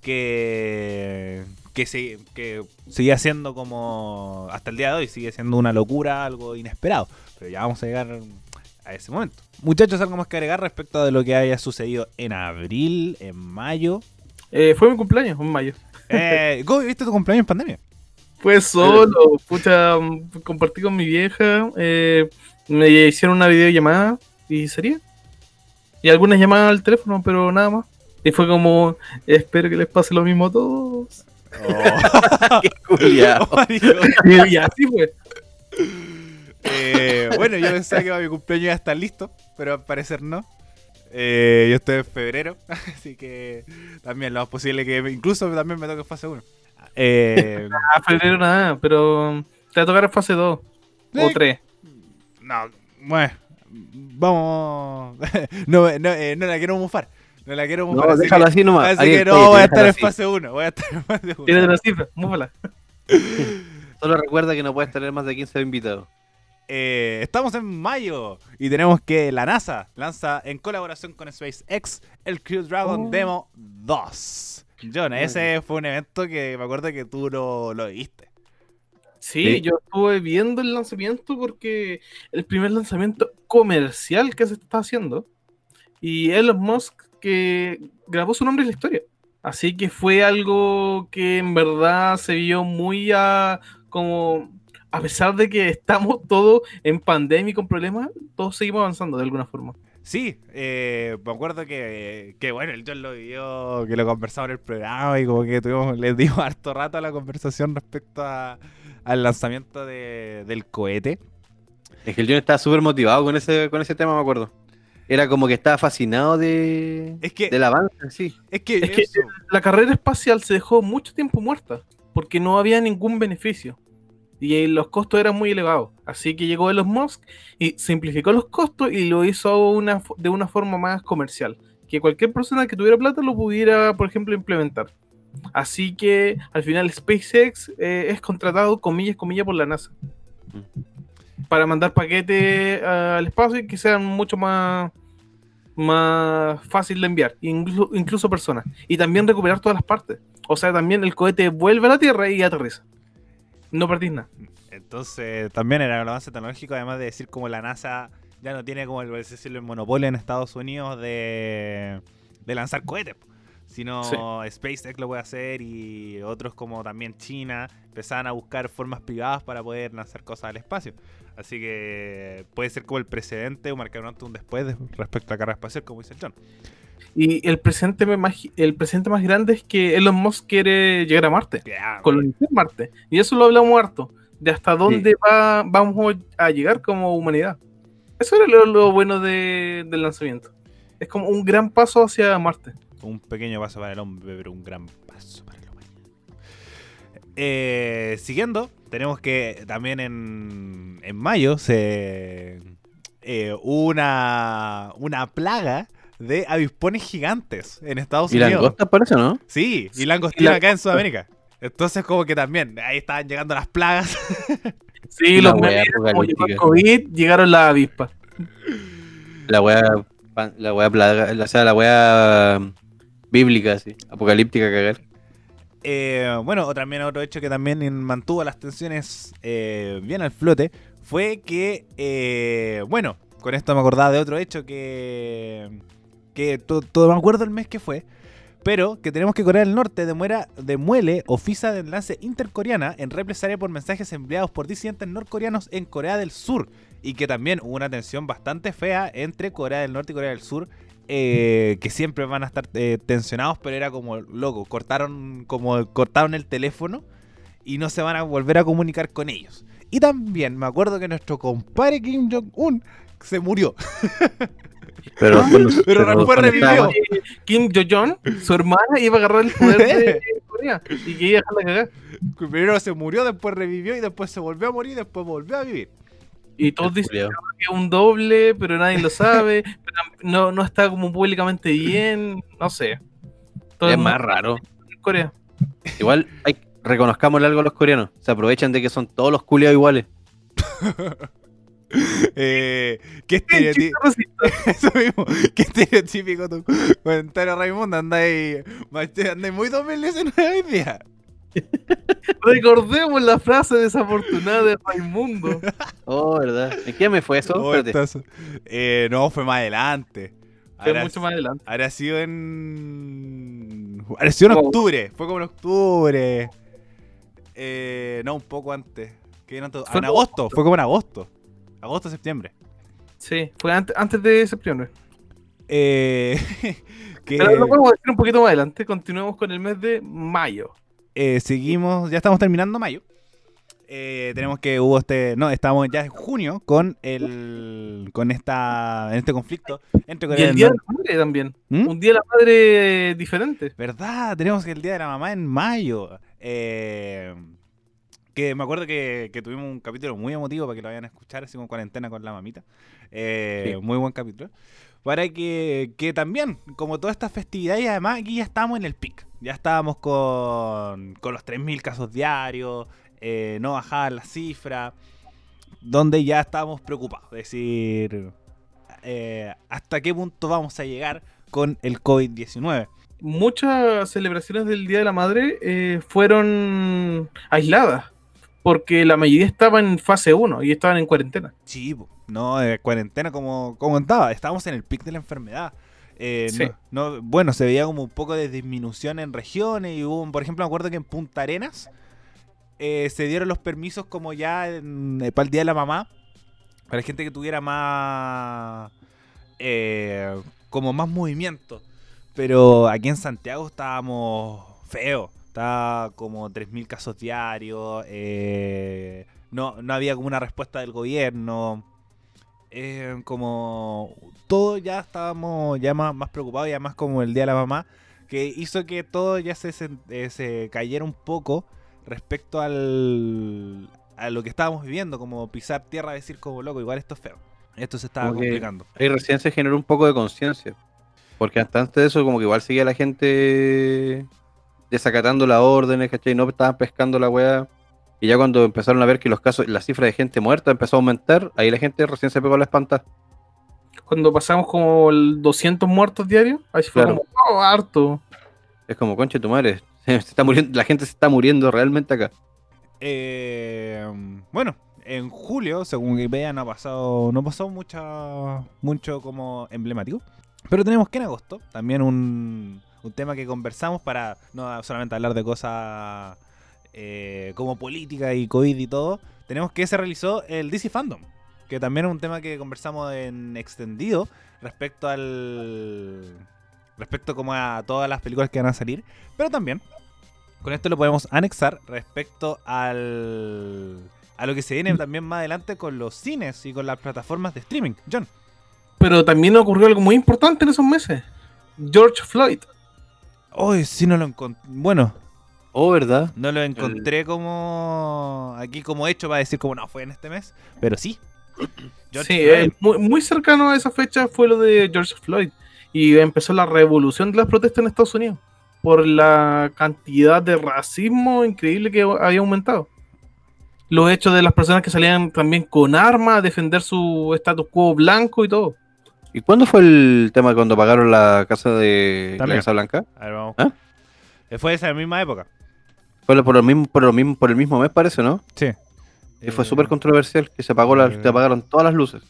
que, que, se, que sigue siendo como hasta el día de hoy, sigue siendo una locura, algo inesperado, pero ya vamos a llegar a ese momento. Muchachos, algo más que agregar respecto de lo que haya sucedido en abril, en mayo. Eh, fue mi cumpleaños, en mayo. Eh, ¿Cómo viviste tu cumpleaños en pandemia? Pues solo, pucha, compartí con mi vieja, eh, me hicieron una videollamada y sería. Y algunas llamadas al teléfono, pero nada más. Y fue como, espero que les pase lo mismo a todos. Qué culiao. Y así fue. Eh, bueno, yo pensaba que para mi cumpleaños iba a estar listo, pero al parecer no. Eh, yo estoy en febrero, así que también lo más posible que incluso también me toque fase 1. Eh, A febrero nada, pero Te va a tocar en fase 2 o Eh, 3. No, bueno, vamos. no, no, eh, no la quiero mufar. No la quiero mufar. No, así déjalo que, así nomás. así Ariel, que no, voy a estar en fase 1. Voy a estar en fase 1. Tienes la cifra, múfala. Solo recuerda que no puedes tener más de 15 invitados. Eh, estamos en mayo y tenemos que la NASA lanza en colaboración con SpaceX el Crew Dragon Oh. Demo 2. John, ese fue un evento que me acuerdo que tú lo, lo viste. Sí, Sí. yo estuve viendo el lanzamiento porque el primer lanzamiento comercial que se está haciendo y Elon Musk que grabó su nombre en la historia. Así que fue algo que en verdad se vio muy a como a pesar de que estamos todos en pandemia y con problemas, todos seguimos avanzando de alguna forma. Sí, eh, me acuerdo que, que, bueno, el John lo vio, que lo conversamos en el programa y como que tuvimos, les dimos harto rato a la conversación respecto a- al lanzamiento de- del cohete. Es que el John estaba súper motivado con ese, con ese tema, me acuerdo. Era como que estaba fascinado de, Es que, del avance, sí. es que, Es que eso- la carrera espacial se dejó mucho tiempo muerta porque no había ningún beneficio y eh, los costos eran muy elevados. Así que llegó Elon Musk y simplificó los costos y lo hizo una, de una forma más comercial. Que cualquier persona que tuviera plata lo pudiera, por ejemplo, implementar. Así que al final SpaceX eh, es contratado, comillas, comillas, por la NASA. Para mandar paquetes ah, al espacio y que sean mucho más, más fácil de enviar, incluso, incluso personas. Y también recuperar todas las partes. O sea, también el cohete vuelve a la Tierra y aterriza. No perdís nada. Entonces, también era un avance tecnológico, además de decir como la NASA ya no tiene como el, el monopolio en Estados Unidos de, de lanzar cohetes, sino Sí. SpaceX lo puede hacer y otros como también China empezaban a buscar formas privadas para poder lanzar cosas al espacio. Así que puede ser como el precedente o marcar un antes un después de- respecto a la carrera espacial, como dice el John. Y el presente, imagi- el presente más grande es que Elon Musk quiere llegar a Marte, Ya, colonizar Marte. Y eso lo hablamos harto, de hasta dónde va, vamos a llegar como humanidad. Eso era lo, lo bueno de- del lanzamiento. Es como un gran paso hacia Marte. Un pequeño paso para el hombre, pero un gran paso para el humano. Eh, siguiendo, tenemos que también en, en mayo se eh, hubo una, una plaga de avispones gigantes en Estados Y Unidos. langostas parece, ¿no? Sí, y langostino la- acá en Sudamérica. Entonces como que también, ahí estaban llegando las plagas. Sí, La los memes, como llegó el. COVID, llegaron las avispas. La wea, la wea plaga, o sea, la wea bíblica, sí. Apocalíptica cagar. Eh, bueno, o también otro hecho que también mantuvo las tensiones eh, bien al flote fue que, eh, bueno, con esto me acordaba de otro hecho que, que to- todo me acuerdo el mes que fue, pero que tenemos que Corea del Norte demuera, demuele oficia de enlace intercoreana en represalia por mensajes enviados por disidentes norcoreanos en Corea del Sur y que también hubo una tensión bastante fea entre Corea del Norte y Corea del Sur eh, que siempre van a estar eh, tensionados, pero era como loco, cortaron como cortaron el teléfono y no se van a volver a comunicar con ellos. Y también me acuerdo que nuestro compadre Kim Jong-un se murió. Pero, Pero después revivió. estaba- Kim Jo-jong, su hermana, iba a agarrar el poder de Corea y que iba a dejarla cagar. Primero se murió, después revivió y después se volvió a morir y después volvió a vivir. Y todos dicen que es un doble, pero nadie lo sabe. pero no, no está como públicamente bien, no sé. Todo Es más raro. Corea. Igual, hay, reconozcamosle algo a los coreanos. Se aprovechan de que son todos los culiados iguales. Eh, qué racista. Eso mismo. Qué estereotípico tu comentario, Raimundo. Andáis andáis muy 2019 hoy día. Recordemos la frase desafortunada de Raimundo. Oh, ¿verdad? ¿En qué me fue eso? Oh, estás- eh, no, fue más adelante. Fue mucho más adelante. Habrá sido en. Habrá sido en Oh. octubre. Fue como en octubre. Eh, no, un poco antes. ¿Qué Fue en agosto. Fue como en agosto. Agosto, septiembre. Sí, fue antes, antes de septiembre. Eh, que Pero lo podemos decir un poquito más adelante. Continuemos con el mes de mayo. eh, seguimos. Ya estamos terminando mayo. Eh, tenemos que hubo este. No, estamos ya en junio con el. con esta. en este conflicto entre Y el día de la madre también. ¿Mm? Un día de la madre diferente. ¿Verdad? Tenemos el Día de la Mamá en mayo. Eh, Que me acuerdo que, que tuvimos un capítulo muy emotivo para que lo vayan a escuchar, así como cuarentena con la mamita. Eh, Sí. Muy buen capítulo. Para que, que también, como todas estas festividades, y además aquí ya estamos en el pic. Ya estábamos con, con los 3.000 casos diarios, eh, no bajaban las cifras, donde ya estábamos preocupados. Es decir, eh, hasta qué punto vamos a llegar con el COVID-19. Muchas celebraciones del Día de la Madre eh, fueron aisladas, porque la mayoría estaban en fase 1 y estaban en cuarentena. Sí, no, de cuarentena como, como contaba, estábamos en el pic de la enfermedad. Eh, Sí. no, no- bueno, se veía como un poco de disminución en regiones y hubo, por ejemplo, me acuerdo que en Punta Arenas eh, se dieron los permisos como ya en- eh, para el Día de la Mamá, para la gente que tuviera más, eh, como más movimiento. Pero aquí en Santiago estábamos feos. Estaba como 3.000 casos diarios. eh, no, no había como una respuesta del gobierno. eh, como todo ya estábamos ya más, más preocupados y además como el Día de la Mamá. Que hizo que todo ya se, eh, se cayera un poco respecto al, a lo que estábamos viviendo. Como pisar tierra, decir como loco, igual esto es feo. Esto se estaba Como complicando. Ahí recién se generó un poco de conciencia. Porque hasta antes de eso, como que igual seguía la gente desacatando las órdenes, ¿cachai? No estaban pescando la weá. Y ya cuando empezaron a ver que los casos, la cifra de gente muerta empezó a aumentar, ahí la gente recién se pegó la espanta. Cuando pasamos como el 200 muertos diarios, ahí fue Claro. como, oh, harto. Es como, conche tu madre, se está muriendo, la gente se está muriendo realmente acá. Eh, bueno, en julio, según Wikipedia, no ha pasado, no pasó mucha, mucho como emblemático. Pero tenemos que en agosto, también un, un tema que conversamos para no solamente hablar de cosas eh, como política y COVID y todo. Tenemos que se realizó el DC Fandom, que también es un tema que conversamos en extendido respecto al respecto como a todas las películas que van a salir, pero también con esto lo podemos anexar respecto al a lo que se viene también más adelante con los cines y con las plataformas de streaming. John. Pero también ocurrió algo muy importante en esos meses. George Floyd. Hoy sí no lo encontré. Bueno, Oh, ¿verdad? no lo encontré como aquí como hecho para decir como no fue en este mes, pero sí. George sí, eh, muy, muy cercano a esa fecha fue lo de George Floyd. Y empezó la revolución de las protestas en Estados Unidos. Por la cantidad de racismo increíble que había aumentado. Los hechos de las personas que salían también con armas a defender su status quo blanco y todo. ¿Y cuándo fue el tema cuando pagaron la casa de la. Casa Blanca? A ver, vamos. ¿Ah? Eh, Fue esa misma época. Fue por, lo mismo, por, lo mismo, por el mismo mes, parece, ¿no? Sí. Y fue Eh, súper controversial, que se apagó la, eh, se apagaron todas las luces.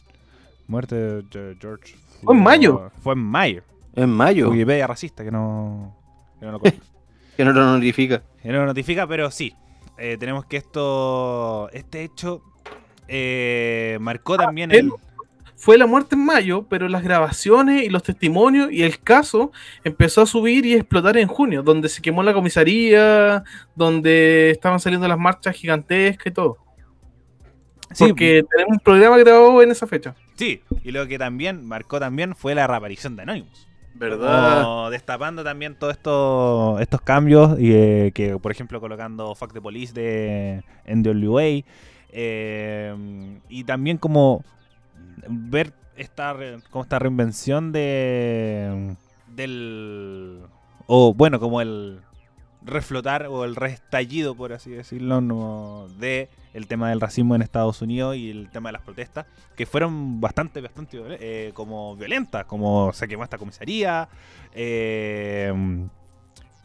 Muerte de Ge- George. Fue en mayo. Fue en mayo. En mayo, Wikipedia racista que no, que no lo conoce. que no lo notifica. Que no lo notifica, pero sí. Eh, tenemos que esto. Este hecho eh, marcó también el. Fue la muerte en mayo, pero las grabaciones y los testimonios y el caso empezó a subir y explotar en junio, donde se quemó la comisaría, donde estaban saliendo las marchas gigantescas y todo. Sí, Porque tenemos un programa grabado en esa fecha. sí, y lo que también marcó también fue la reaparición de Anonymous. ¿Verdad? Como destapando también todos estos estos cambios y eh, que por ejemplo colocando Fuck the Police de NWA eh, y también como ver esta como esta reinvención de del o bueno como el reflotar o el restallido por así decirlo de el tema del racismo en Estados Unidos y el tema de las protestas que fueron bastante, bastante eh, como violentas, como se quemó esta comisaría, eh,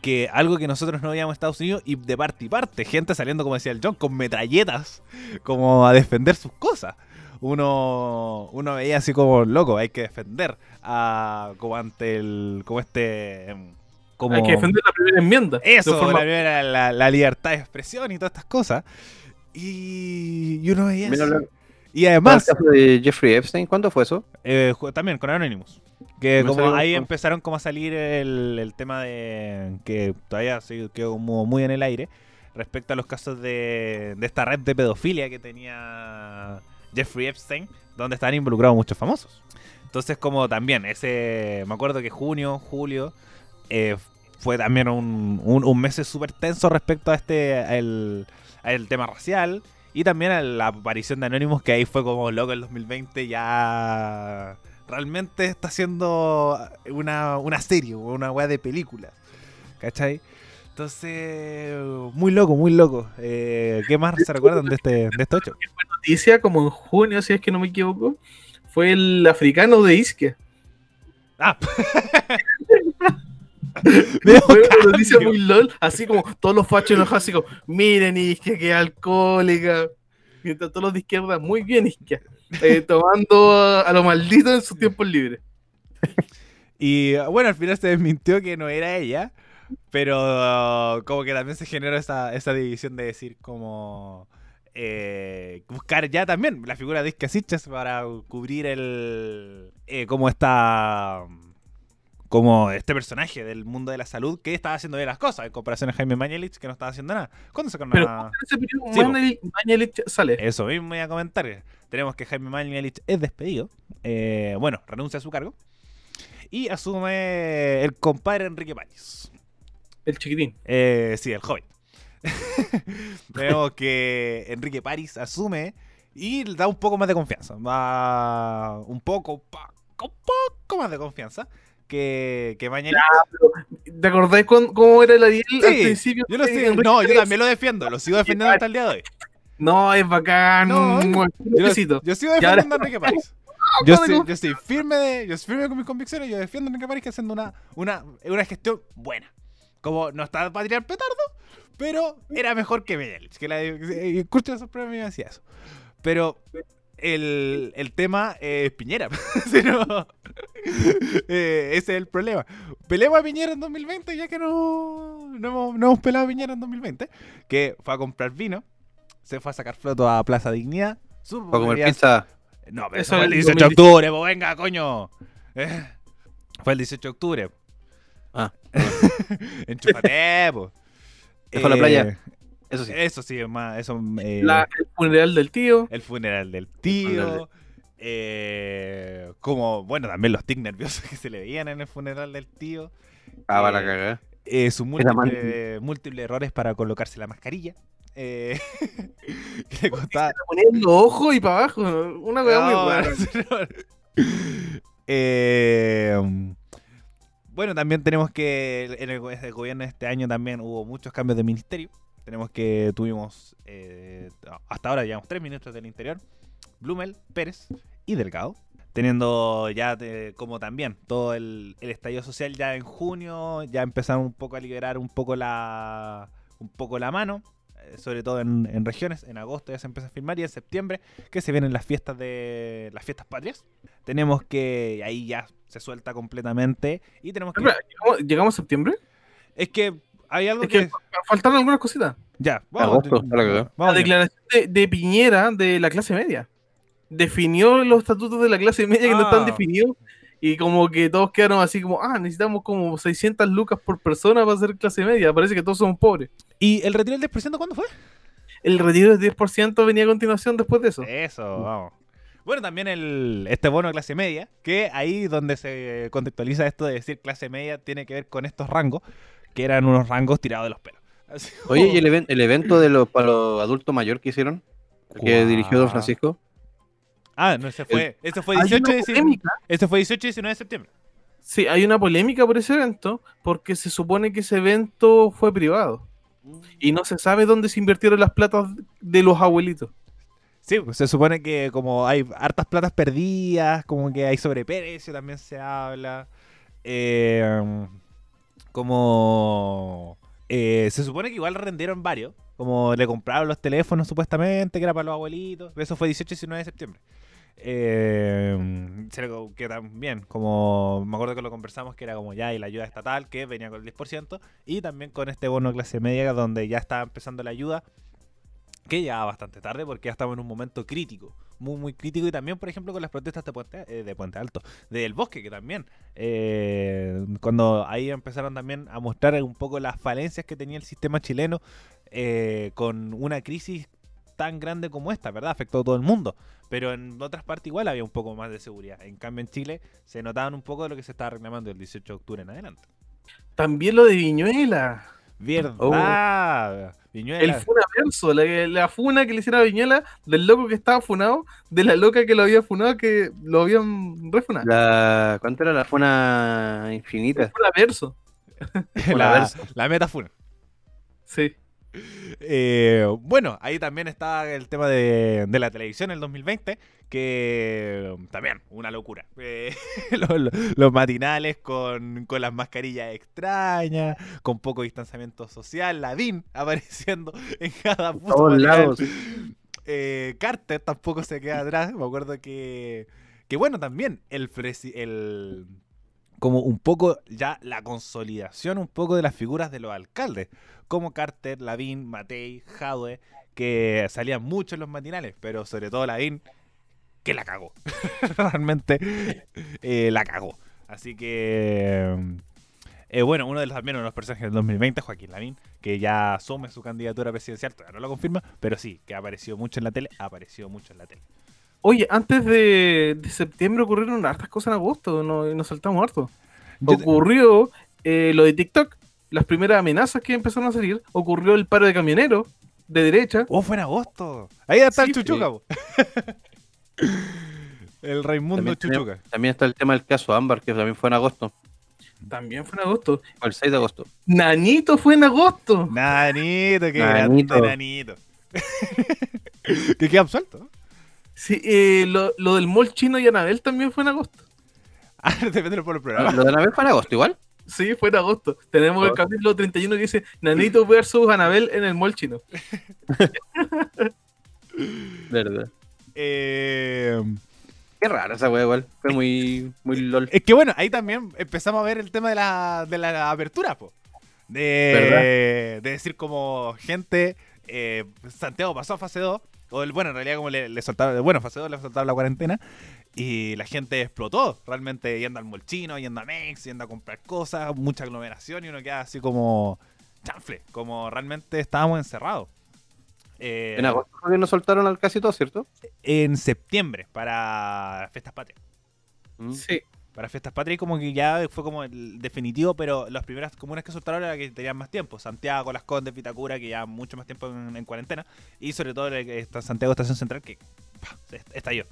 que algo que nosotros no veíamos en Estados Unidos y de parte y parte, gente saliendo, como decía el John, con metralletas, como a defender sus cosas. Uno, uno veía así como loco, hay que defender a, como ante el, como este, em, como Hay que defender la primera enmienda. de eso, forma- la, primera, la, la libertad de expresión y todas estas cosas. Y, y uno veía Mira, así. la- Y ¿El además, caso de Jeffrey Epstein, ¿cuándo fue eso? eh, también con Anonymous. Que Me como ahí con- empezaron como a salir el, el tema de que todavía se quedó como muy en el aire respecto a los casos de, de esta red de pedofilia que tenía Jeffrey Epstein, donde estaban involucrados muchos famosos. Entonces como también ese, me acuerdo que junio, julio, eh, fue también un, un, mes súper tenso respecto a este, al, al tema racial. Y también a la aparición de Anonymous, que ahí fue como loco el 2020, ya realmente está haciendo una, una serie, una weá de película. ¿Cachai? Entonces, muy loco, muy loco. Eh, ¿Qué más se recuerdan de este, de este 8? Noticia, como en junio, si es que no me equivoco, fue el africano de Isque. Ah, Fue una noticia muy lol, así como todos los fachos enojados, así como, miren Isque, que alcohólica. Mientras todos los de izquierda, muy bien Isque, eh, tomando a, a lo maldito en sus tiempos libres. Y bueno, al final se desmintió que no era ella, pero como que también se generó esa, esa división de decir como eh, buscar ya también la figura de Isque Siches para cubrir el eh, como está como este personaje del mundo de la salud que estaba haciendo bien las cosas en comparación a Jaime Mañelich que no estaba haciendo nada. ¿Cuándo sacaron Pero a- en ese periodo, Sí, po. Mañalich- Mañalich sale. Eso mismo voy a comentar. Tenemos que Jaime Mañalich es despedido. Eh, bueno, renuncia a su cargo. Y asume el compadre Enrique Pañez. El chiquitín. Eh, sí, el joven. Vemos que Enrique París asume y le da un poco más de confianza. Va un poco, un poco más de confianza que, que Mañalich. ¿Te acordás con- cómo era el Ariel al principio? Yo lo Enrique no, yo también lo defiendo, lo sigo defendiendo hasta el día de hoy. No, es bacán. No, Yo, lo- yo sigo defendiendo a Enrique París. Yo como- yo soy firme de, yo soy firme con mis convicciones, yo defiendo a Enrique París que haciendo una, una, una gestión buena. Como no está para tirar petardo, pero era mejor que Meyelich. Que la eh, Curcho de sorpresa me decía eso. Pero el, el tema es Piñera. Si no, eh, ese es el problema. Peleamos a Piñera en 2020, ya que no, no, hemos, no hemos pelado a Piñera en 2020. Que fue a comprar vino, se fue a sacar floto a Plaza Dignidad. Para que comer pizza. no, pero Eso fue el es 18 de octubre, pues venga, coño. Eh, fue el 18 de octubre. Ah, Enchúfate, po. Dejó la playa. eso sí. Eso sí, es más. Eso, eh, La- el funeral del tío. el funeral del tío. Eh, como, bueno, también los tics nerviosos que se le veían en el funeral del tío. Ah, eh, cagada. eh, sus múltiples, errores para colocarse la mascarilla. Eh, que le costaba, Ponía los ojos y para abajo. Una cosa muy No, rara. no. Eh, bueno, también tenemos que en el, go- el gobierno de este año también hubo muchos cambios de ministerio. Tenemos que tuvimos eh, hasta ahora llevamos tres ministros del Interior, Blumel, Pérez y Delgado. Teniendo ya como también todo el, el estallido social ya en junio, ya empezaron un poco a liberar un poco la un poco la mano, sobre todo en, en regiones. En agosto ya se empieza a firmar y en septiembre que se vienen las fiestas de las fiestas patrias. Tenemos que ahí ya se suelta completamente y tenemos que ¿llegamos, llegamos a septiembre? es que hay algo Es que, que faltaron algunas cositas. ya vamos, Agosto, la vamos declaración de, de Piñera de la clase media. Definió los estatutos de la clase media que no Ah. están definidos. Y como que todos quedaron así como, ah, necesitamos como 600 lucas por persona para ser clase media. Parece que todos somos pobres. ¿Y el retiro del 10% cuándo fue? El retiro del 10% venía a continuación después de eso. Eso, vamos. Bueno, también el, este bono de clase media, que ahí donde se contextualiza esto de decir clase media tiene que ver con estos rangos, que eran unos rangos tirados de los pelos. Así Oye, ¿y el, even- el evento de los para los adultos mayores que hicieron? El Que dirigió Don Francisco. Ah, no, ese fue, ese fue Hay 18 una y 19, polémica. ese fue 18 y 19 de septiembre. Sí, hay una polémica por ese evento porque se supone que ese evento fue privado y no se sabe dónde se invirtieron las platas de los abuelitos. Sí, pues, se supone que como hay hartas platas perdidas, como que hay sobreprecio, también se habla. Eh, como eh, se supone que igual rendieron varios, como le compraron los teléfonos supuestamente, que era para los abuelitos. Eso fue 18 y 19 de septiembre. Co- que también, como me acuerdo que lo conversamos, que era como ya y la ayuda estatal, que venía con el 10%, y también con este bono clase media, donde ya estaba empezando la ayuda, que ya bastante tarde porque ya estamos en un momento crítico, muy muy crítico y también por ejemplo con las protestas de Puente, eh, de Puente Alto, del Bosque que también, eh, cuando ahí empezaron también a mostrar un poco las falencias que tenía el sistema chileno eh, con una crisis tan grande como esta, ¿verdad? Afectó a todo el mundo, pero en otras partes igual había un poco más de seguridad. En cambio en Chile se notaban un poco de lo que se estaba reclamando el 18 de octubre en adelante. También lo de Viñuela. ¿Verdad? Viñuela. El funaverso, la, la funa que le hicieron a Viñuela, del loco que estaba funado, de la loca que lo había funado, que lo habían refunado. La, ¿Cuánto era la funa infinita? Funaverso, la, la metafuna. sí. Eh, bueno, ahí también está el tema de, de la televisión en el 2020, que también una locura. Eh, los, matinales con, con las mascarillas extrañas, con poco distanciamiento social, la DIN apareciendo en cada puto Todos lados. Eh, Carter tampoco se queda atrás. Me acuerdo que. Que bueno, también el, el. Como un poco ya la consolidación un poco de las figuras de los alcaldes. Como Carter, Lavín, Matei, Jadwe, que salían mucho en los matinales, pero sobre todo Lavín, que la cagó. Realmente eh, la cagó. Así que. eh, bueno, uno de los también uno de los personajes del 2020, Joaquín Lavín, que ya asume su candidatura presidencial, todavía no lo confirma, pero sí, que ha aparecido mucho en la tele, ha aparecido mucho en la tele. Oye, antes de, de septiembre ocurrieron hartas cosas en agosto, no, y nos saltamos harto. Te- Ocurrió eh, lo de TikTok, las primeras amenazas que empezaron a salir, ocurrió el paro de camioneros de derecha. ¡Oh, fue en agosto! Ahí está Sí, el Chuchuca, po. El Raimundo También, Chuchuca. también está el tema del caso Ámbar, que también fue en agosto. También fue en agosto. El 6 de agosto. Nanito fue en agosto. Nanito, qué Nanito. grande Nanito. que queda absuelto. Sí, eh, lo, lo del mall chino y Anabel también fue en agosto. Ah, depende por el Lo, programa. lo de Anabel fue en agosto igual. Sí, fue en agosto. Tenemos el Oh. capítulo 31 que dice Nanito versus Anabel en el mall chino. Verdad. Eh, Qué raro esa wea igual. Fue muy, muy lol. es que bueno, ahí también empezamos a ver el tema de la, de la apertura, po. De, de decir como gente, eh, Santiago pasó a fase 2, o el, bueno, en realidad como le, le soltaron, bueno, fase 2 le soltaron la cuarentena, y la gente explotó, realmente yendo al molchino, yendo a Mex, yendo a comprar cosas, mucha aglomeración, y uno queda así como chanfle, como realmente estábamos encerrados. Eh, En agosto que nos soltaron al casi todo, ¿cierto? en septiembre para Fiestas Patrias. Mm. Sí. Para Fiestas Patrias como que ya fue como el definitivo, pero las primeras comunas que soltaron eran las que tenían más tiempo. Santiago, Las Condes, Vitacura, que ya mucho más tiempo en, en cuarentena. Y sobre todo Santiago Estación Central, que estalló.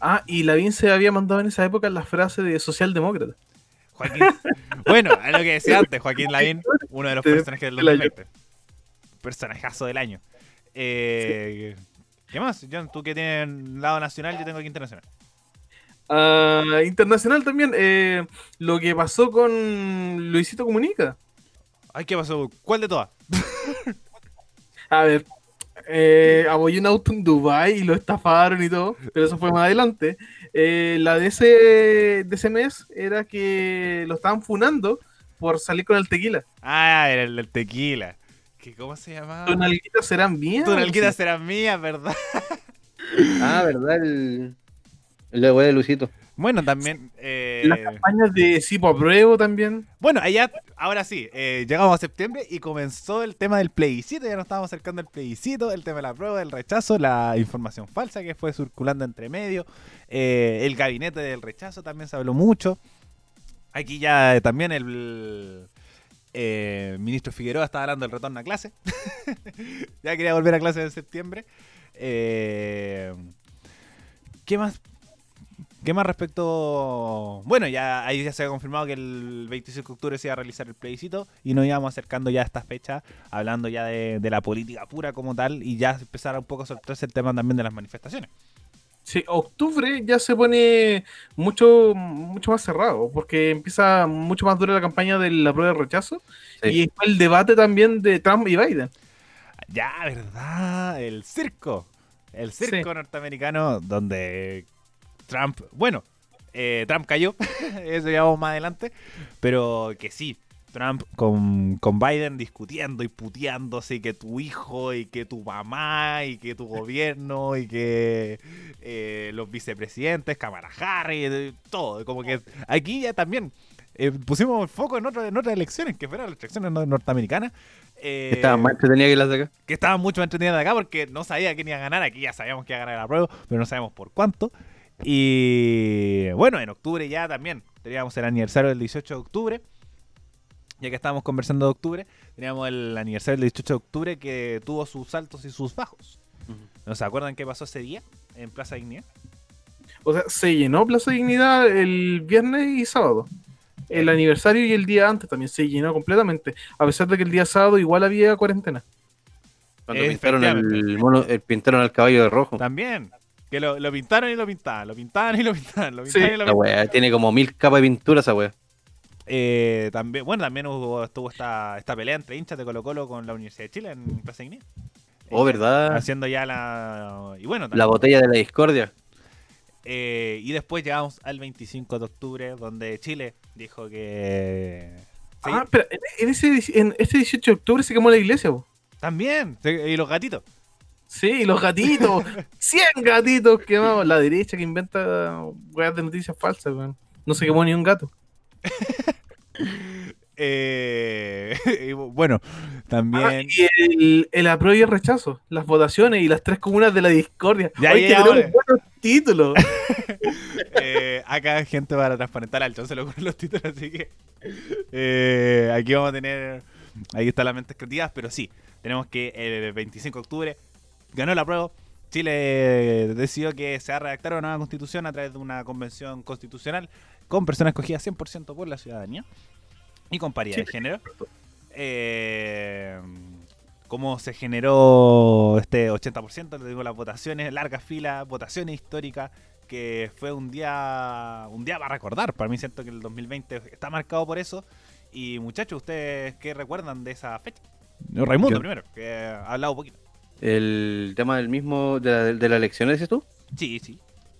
Ah, y Lavín se había mandado en esa época la frase de socialdemócrata. Joaquín. bueno, es lo que decía antes, Joaquín Lavín, uno de los personajes del del año. 2020. Personajazo del año. Eh, ¿Qué más? John, tú que tienes lado nacional, yo tengo aquí internacional. Ah, internacional también, eh, lo que pasó con Luisito Comunica. Ay, ¿qué pasó? ¿Cuál de todas? A ver, eh, apoyó un auto en Dubai y lo estafaron y todo, pero eso fue más adelante. Eh, la de ese, de ese mes era que lo estaban funando por salir con el tequila. Ah, era el del tequila. ¿Qué, ¿Cómo se llamaba? ¿Tus nalguitas serán mías? Tus nalguitas serán mías, ¿verdad? Ah, ¿verdad? El, el de wea de Luisito. Bueno, también. eh, Las campañas de Sipo Apruebo también. bueno, allá, ahora sí, eh, llegamos a septiembre y comenzó el tema del plebiscito. Ya nos estábamos acercando al plebiscito, el tema de la prueba, el rechazo, la información falsa que fue circulando entre medio, eh, el gabinete del rechazo también se habló mucho. Aquí ya eh, también el eh, ministro Figueroa estaba hablando del retorno a clase. ya quería volver a clase en septiembre. Eh, ¿Qué más? ¿Qué más respecto? Bueno, ya ahí ya se ha confirmado que el 25 de octubre se iba a realizar el plebiscito y nos íbamos acercando ya a esta fecha, hablando ya de, de la política pura como tal y ya empezar un poco a soltarse el tema también de las manifestaciones. Sí, octubre ya se pone mucho, mucho más cerrado, porque empieza mucho más dura la campaña de la prueba de rechazo Sí. y después el debate también de Trump y Biden. Ya, ¿verdad? El circo. El circo Sí. norteamericano donde Trump, bueno, eh, Trump cayó, eso ya vamos más adelante, pero que sí, Trump con, con Biden discutiendo y puteándose y que tu hijo y que tu mamá y que tu gobierno y que eh, los vicepresidentes, Kamala Harris, todo, como que aquí ya también eh, pusimos el foco en, en otras elecciones, que fueran las elecciones no- norteamericanas. eh, más que las de acá. que estaban mucho más entretenidas de acá porque no sabía quién iba a ganar. Aquí ya sabíamos que iba a ganar la prueba, pero no sabemos por cuánto. Y bueno, en octubre ya también teníamos el aniversario del 18 de octubre. ya que estábamos conversando de octubre, teníamos el aniversario del 18 de octubre que tuvo sus altos y sus bajos. ¿No se acuerdan qué pasó ese día en Plaza Dignidad? O sea, se llenó Plaza Dignidad el viernes y sábado. El aniversario y el día antes también se llenó completamente. A pesar de que el día sábado igual había cuarentena. Cuando pintaron el, mono, el, pintaron al caballo de rojo. También. Que lo, lo, pintaron y lo pintaban, lo pintaban y lo pintaban, lo pintaban sí. y lo pintaban. La wea, tiene como mil capas de pintura esa wea. Eh, también, bueno, también hubo, estuvo esta, esta pelea entre hinchas de Colo Colo con la Universidad de Chile en Plaza Dignidad. Oh, ¿verdad? Haciendo ya la. Y bueno, también, la botella de la discordia. Eh, y después llegamos al 25 de octubre, donde Chile dijo que. ¿Sí? Ah, pero en, ese, en este 18 de octubre se quemó la iglesia, ¿vos? También. Y los gatitos. Sí, los gatitos. 100 gatitos quemados. La derecha que inventa weas de noticias falsas, weón. No se quemó ni un gato. eh, y bueno, también. Ah, y el, el apruebo y el rechazo, las votaciones y las tres comunas de la discordia. Ya, Hoy ya, tenemos buenos títulos. eh, acá gente para transparentar al se lo ocurren los títulos, así que eh, aquí vamos a tener. Ahí está la mente creativa, pero sí, tenemos que el 25 de octubre ganó la prueba. Chile decidió que se va a redactar una nueva constitución a través de una convención constitucional con personas escogidas 100% por la ciudadanía y con paridad de género. Eh, cómo se generó este 80%, le digo las votaciones, largas filas, votaciones históricas, que fue un día un día para recordar. Para mí siento que el 2020 está marcado por eso. Y muchachos, ¿ustedes qué recuerdan de esa fecha? Raimundo primero, que ha hablado un poquito. El tema del mismo, de la, de la elección, dices tú? Sí, sí.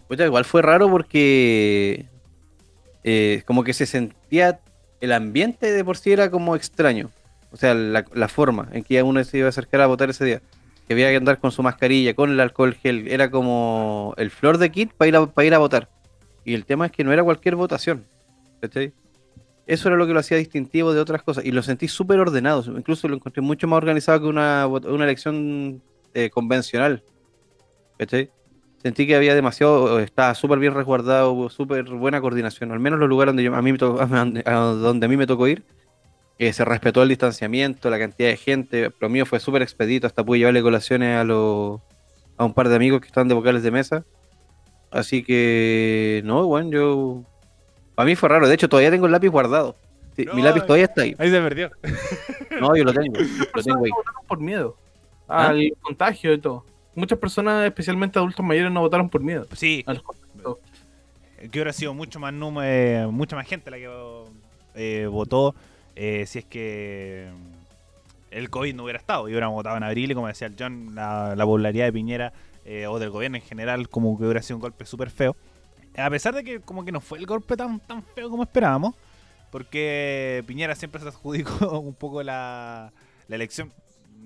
Pues igual fue raro porque eh, como que se sentía el ambiente de por sí era como extraño. O sea, la, la, forma en que uno se iba a acercar a votar ese día. Que había que andar con su mascarilla, con el alcohol gel. Era como el flor de kit para ir a, para ir a votar. Y el tema es que no era cualquier votación. ¿Cachai? Eso era lo que lo hacía distintivo de otras cosas. Y lo sentí súper ordenado. Incluso lo encontré mucho más organizado que una, una elección eh, convencional. ¿Cachai? Sentí que había demasiado, estaba súper bien resguardado, súper buena coordinación. Al menos los lugares donde yo, a mí me tocó, a donde a mí me tocó ir, eh, se respetó el distanciamiento, la cantidad de gente. Lo mío fue súper expedito, hasta pude llevarle colaciones a, los a un par de amigos que estaban de vocales de mesa. Así que, no, bueno, yo. Para mí fue raro. De hecho, todavía tengo el lápiz guardado. Sí, No, mi lápiz todavía está ahí. Ahí se perdió. No, yo lo tengo. Lo tengo ahí. por miedo ¿Ah? al contagio y todo. Muchas personas, especialmente adultos mayores, no votaron por miedo. Sí, a los contagios. que hubiera sido mucho más número, mucha más gente la que eh, votó eh, si es que el COVID no hubiera estado y hubiéramos votado en abril y como decía el John, la, la popularidad de Piñera eh, o del gobierno en general como que hubiera sido un golpe súper feo. A pesar de que como que no fue el golpe tan, tan feo como esperábamos, porque Piñera siempre se adjudicó un poco la, la elección,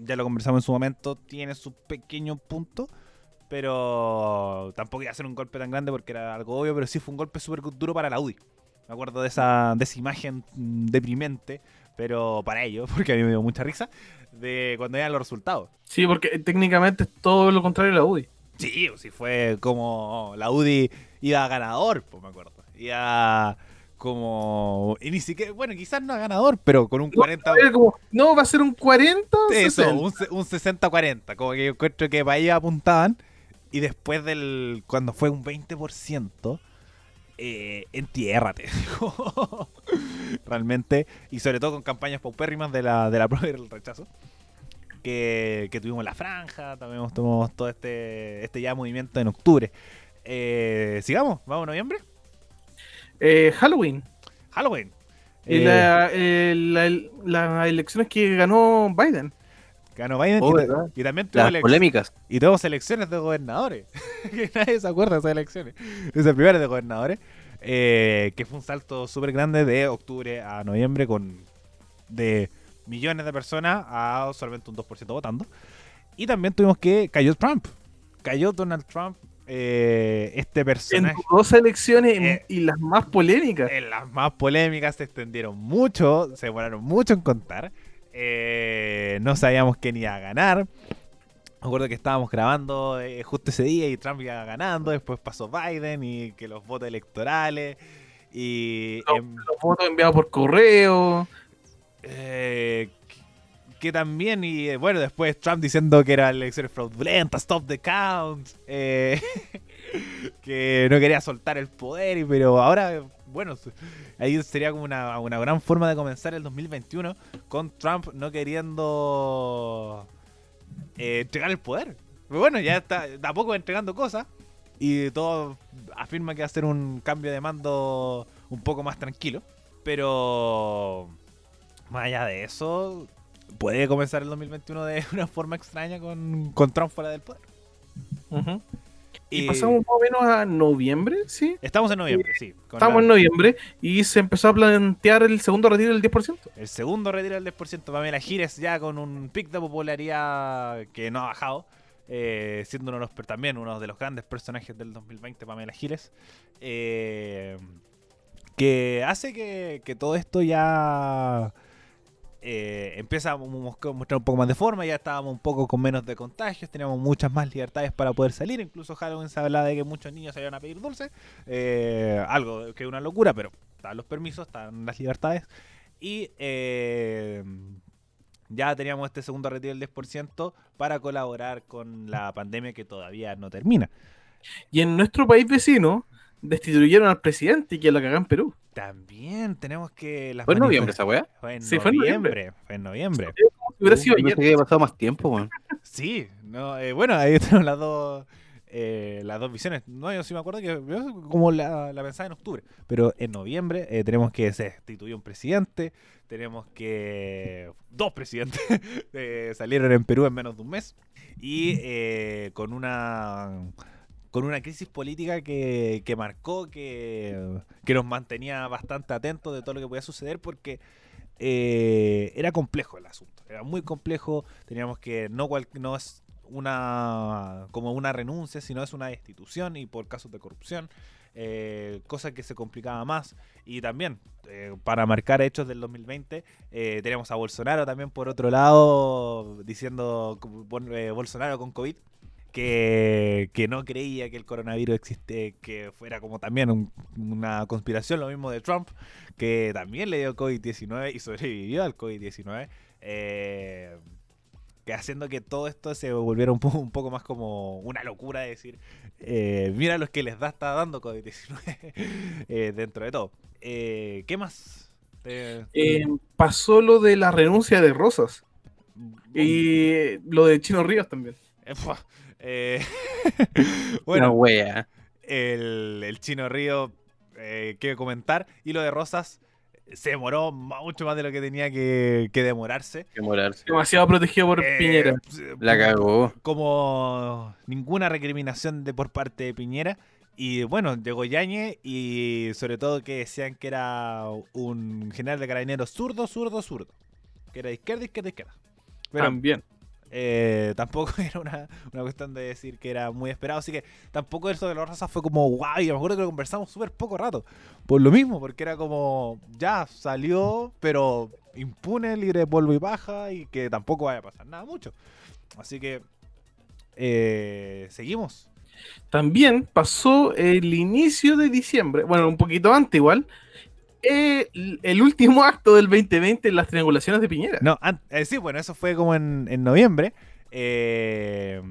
ya lo conversamos en su momento, tiene su pequeño punto, pero tampoco iba a ser un golpe tan grande porque era algo obvio, pero sí fue un golpe súper duro para la UDI. Me acuerdo de esa, de esa imagen deprimente, pero para ellos, porque a mí me dio mucha risa, de cuando eran los resultados. Sí, porque técnicamente es todo lo contrario a la UDI. Sí, sí fue como la UDI iba a ganador, pues me acuerdo. Iba como... Y ni siquiera, bueno, quizás no a ganador, pero con un 40... Era como, no, va a ser un 40 o Eso, 60. un, un 60-40. Como que yo encuentro que para ellos apuntaban. Y después del. Cuando fue un 20%. Eh, entiérrate. Realmente. Y sobre todo con campañas paupérrimas de la, de la prueba del rechazo. Que, que tuvimos la franja. También tuvimos todo este, este ya movimiento en octubre. Eh, sigamos, vamos a noviembre. Eh, Halloween. Halloween. Y Eh, la- eh, la- las elecciones que ganó Biden. ganó Biden Oh, y, y también tuvo Las polémicas. Y tenemos elecciones de gobernadores. que nadie se acuerda de esas elecciones. Esas primeras de gobernadores. eh, que fue un salto súper grande de octubre a noviembre con de millones de personas a solamente un 2% votando. Y también tuvimos que cayó Trump. Cayó Donald Trump. Eh, este En personaje. dos elecciones Eh, y las más polémicas. En las más polémicas se extendieron mucho, se demoraron mucho en contar. Eh, no sabíamos quién iba a ganar. Me acuerdo que estábamos grabando justo ese día y Trump iba ganando. Después pasó Biden y que los votos electorales. Y No, em, Los votos enviados por correo. Eh, que, también, y eh, bueno, después Trump diciendo que era elecciones fraudulentas, stop the count, eh, que no quería soltar el poder, pero ahora, bueno, ahí sería como una, una gran forma de comenzar el 2021 con Trump no queriendo eh, entregar el poder. Pero bueno, ya está, tampoco entregando cosas, y todo afirma que va a ser un cambio de mando un poco más tranquilo, pero más allá de eso, puede comenzar el 2021 de una forma extraña con, con Trump fuera del poder. Y, pasamos más o menos a noviembre, ¿sí? Estamos en noviembre, sí. Estamos la- en noviembre y se empezó a plantear el segundo retiro del 10%. El segundo retiro del 10%. Pamela Gires ya con un pic de popularidad que no ha bajado. eh, siendo uno de los, también uno de los grandes personajes del 2020, Pamela Gires. eh, que hace que, que todo esto ya eh, a mo- mo- mostrar un poco más de forma. Ya estábamos un poco con menos de contagios, teníamos muchas más libertades para poder salir. Incluso Halloween se habla de que muchos niños salieron a pedir dulce. eh, algo que es una locura, pero estaban los permisos, estaban las libertades. Y eh, ya teníamos este segundo retiro del 10% para colaborar con la pandemia que todavía no termina. Y en nuestro país vecino destituyeron al presidente y que lo cagó en Perú. También tenemos que... Las ¿Fue en noviembre esa weá? Fue en Sí, fue en noviembre. Fue en noviembre. Si hubiera sido ayer. que había pasado más tiempo, weón. Sí, no, eh, bueno, ahí tenemos las dos eh, las dos visiones. No, yo sí me acuerdo que yo como la, la pensaba en octubre, pero en noviembre eh, tenemos que se destituyó un presidente, tenemos que dos presidentes eh, salieron en Perú en menos de un mes y eh, con una con una crisis política que, que marcó que, que nos mantenía bastante atentos de todo lo que podía suceder porque eh, era complejo el asunto, era muy complejo, teníamos que no, cual- no es una como una renuncia, sino es una destitución y por casos de corrupción, eh, cosa que se complicaba más. Y también, eh, para marcar hechos del 2020, eh, tenemos a Bolsonaro también por otro lado diciendo Bolsonaro con COVID. Que, que no creía que el coronavirus existe, que fuera como también un- una conspiración, lo mismo de Trump, que también le dio COVID-19 y sobrevivió al COVID-19. eh, que haciendo que todo esto se volviera un, po- un poco más como una locura de decir, eh, mira los que les da, está dando COVID-19 eh, dentro de todo. Eh, ¿Qué más? Pasó lo de la renuncia de Rosas y lo de Chino Ríos también. Eh, eh, bueno, wea. el, el chino Río, eh, que comentar, y lo de Rosas se demoró mucho más de lo que tenía que, que demorarse. Que morarse. Demasiado protegido por Eh, Piñera. La cagó. como ninguna recriminación de por parte de Piñera. Y bueno, llegó Yañez y sobre todo que decían que era un general de carabineros zurdo, zurdo, zurdo. Que era de izquierda, izquierda, izquierda. Pero También. Eh, tampoco era una, una cuestión de decir que era muy esperado. Así que tampoco eso de los razas fue como guau. Y me acuerdo que lo conversamos súper poco rato. Por lo mismo, porque era como ya salió, pero impune, libre de polvo y paja. Y que tampoco vaya a pasar nada mucho. Así que eh, seguimos. También pasó el inicio de diciembre, bueno, un poquito antes igual, eh, el último acto del 2020 en las triangulaciones de Piñera. No, eh, sí, bueno, eso fue como en, en noviembre. eh,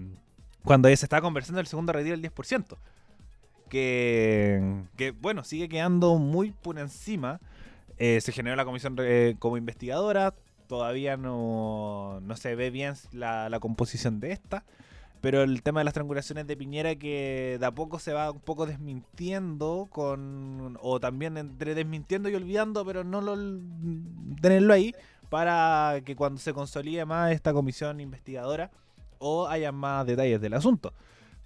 cuando se estaba conversando el segundo retiro del 10%. Que, que, bueno, sigue quedando muy por encima. Eh, se generó la comisión eh, como investigadora. Todavía no, no se ve bien la, la composición de esta. Pero el tema de las triangulaciones de Piñera que de a poco se va un poco desmintiendo con o también entre desmintiendo y olvidando, pero no lo tenerlo ahí para que cuando se consolide más esta comisión investigadora o haya más detalles del asunto.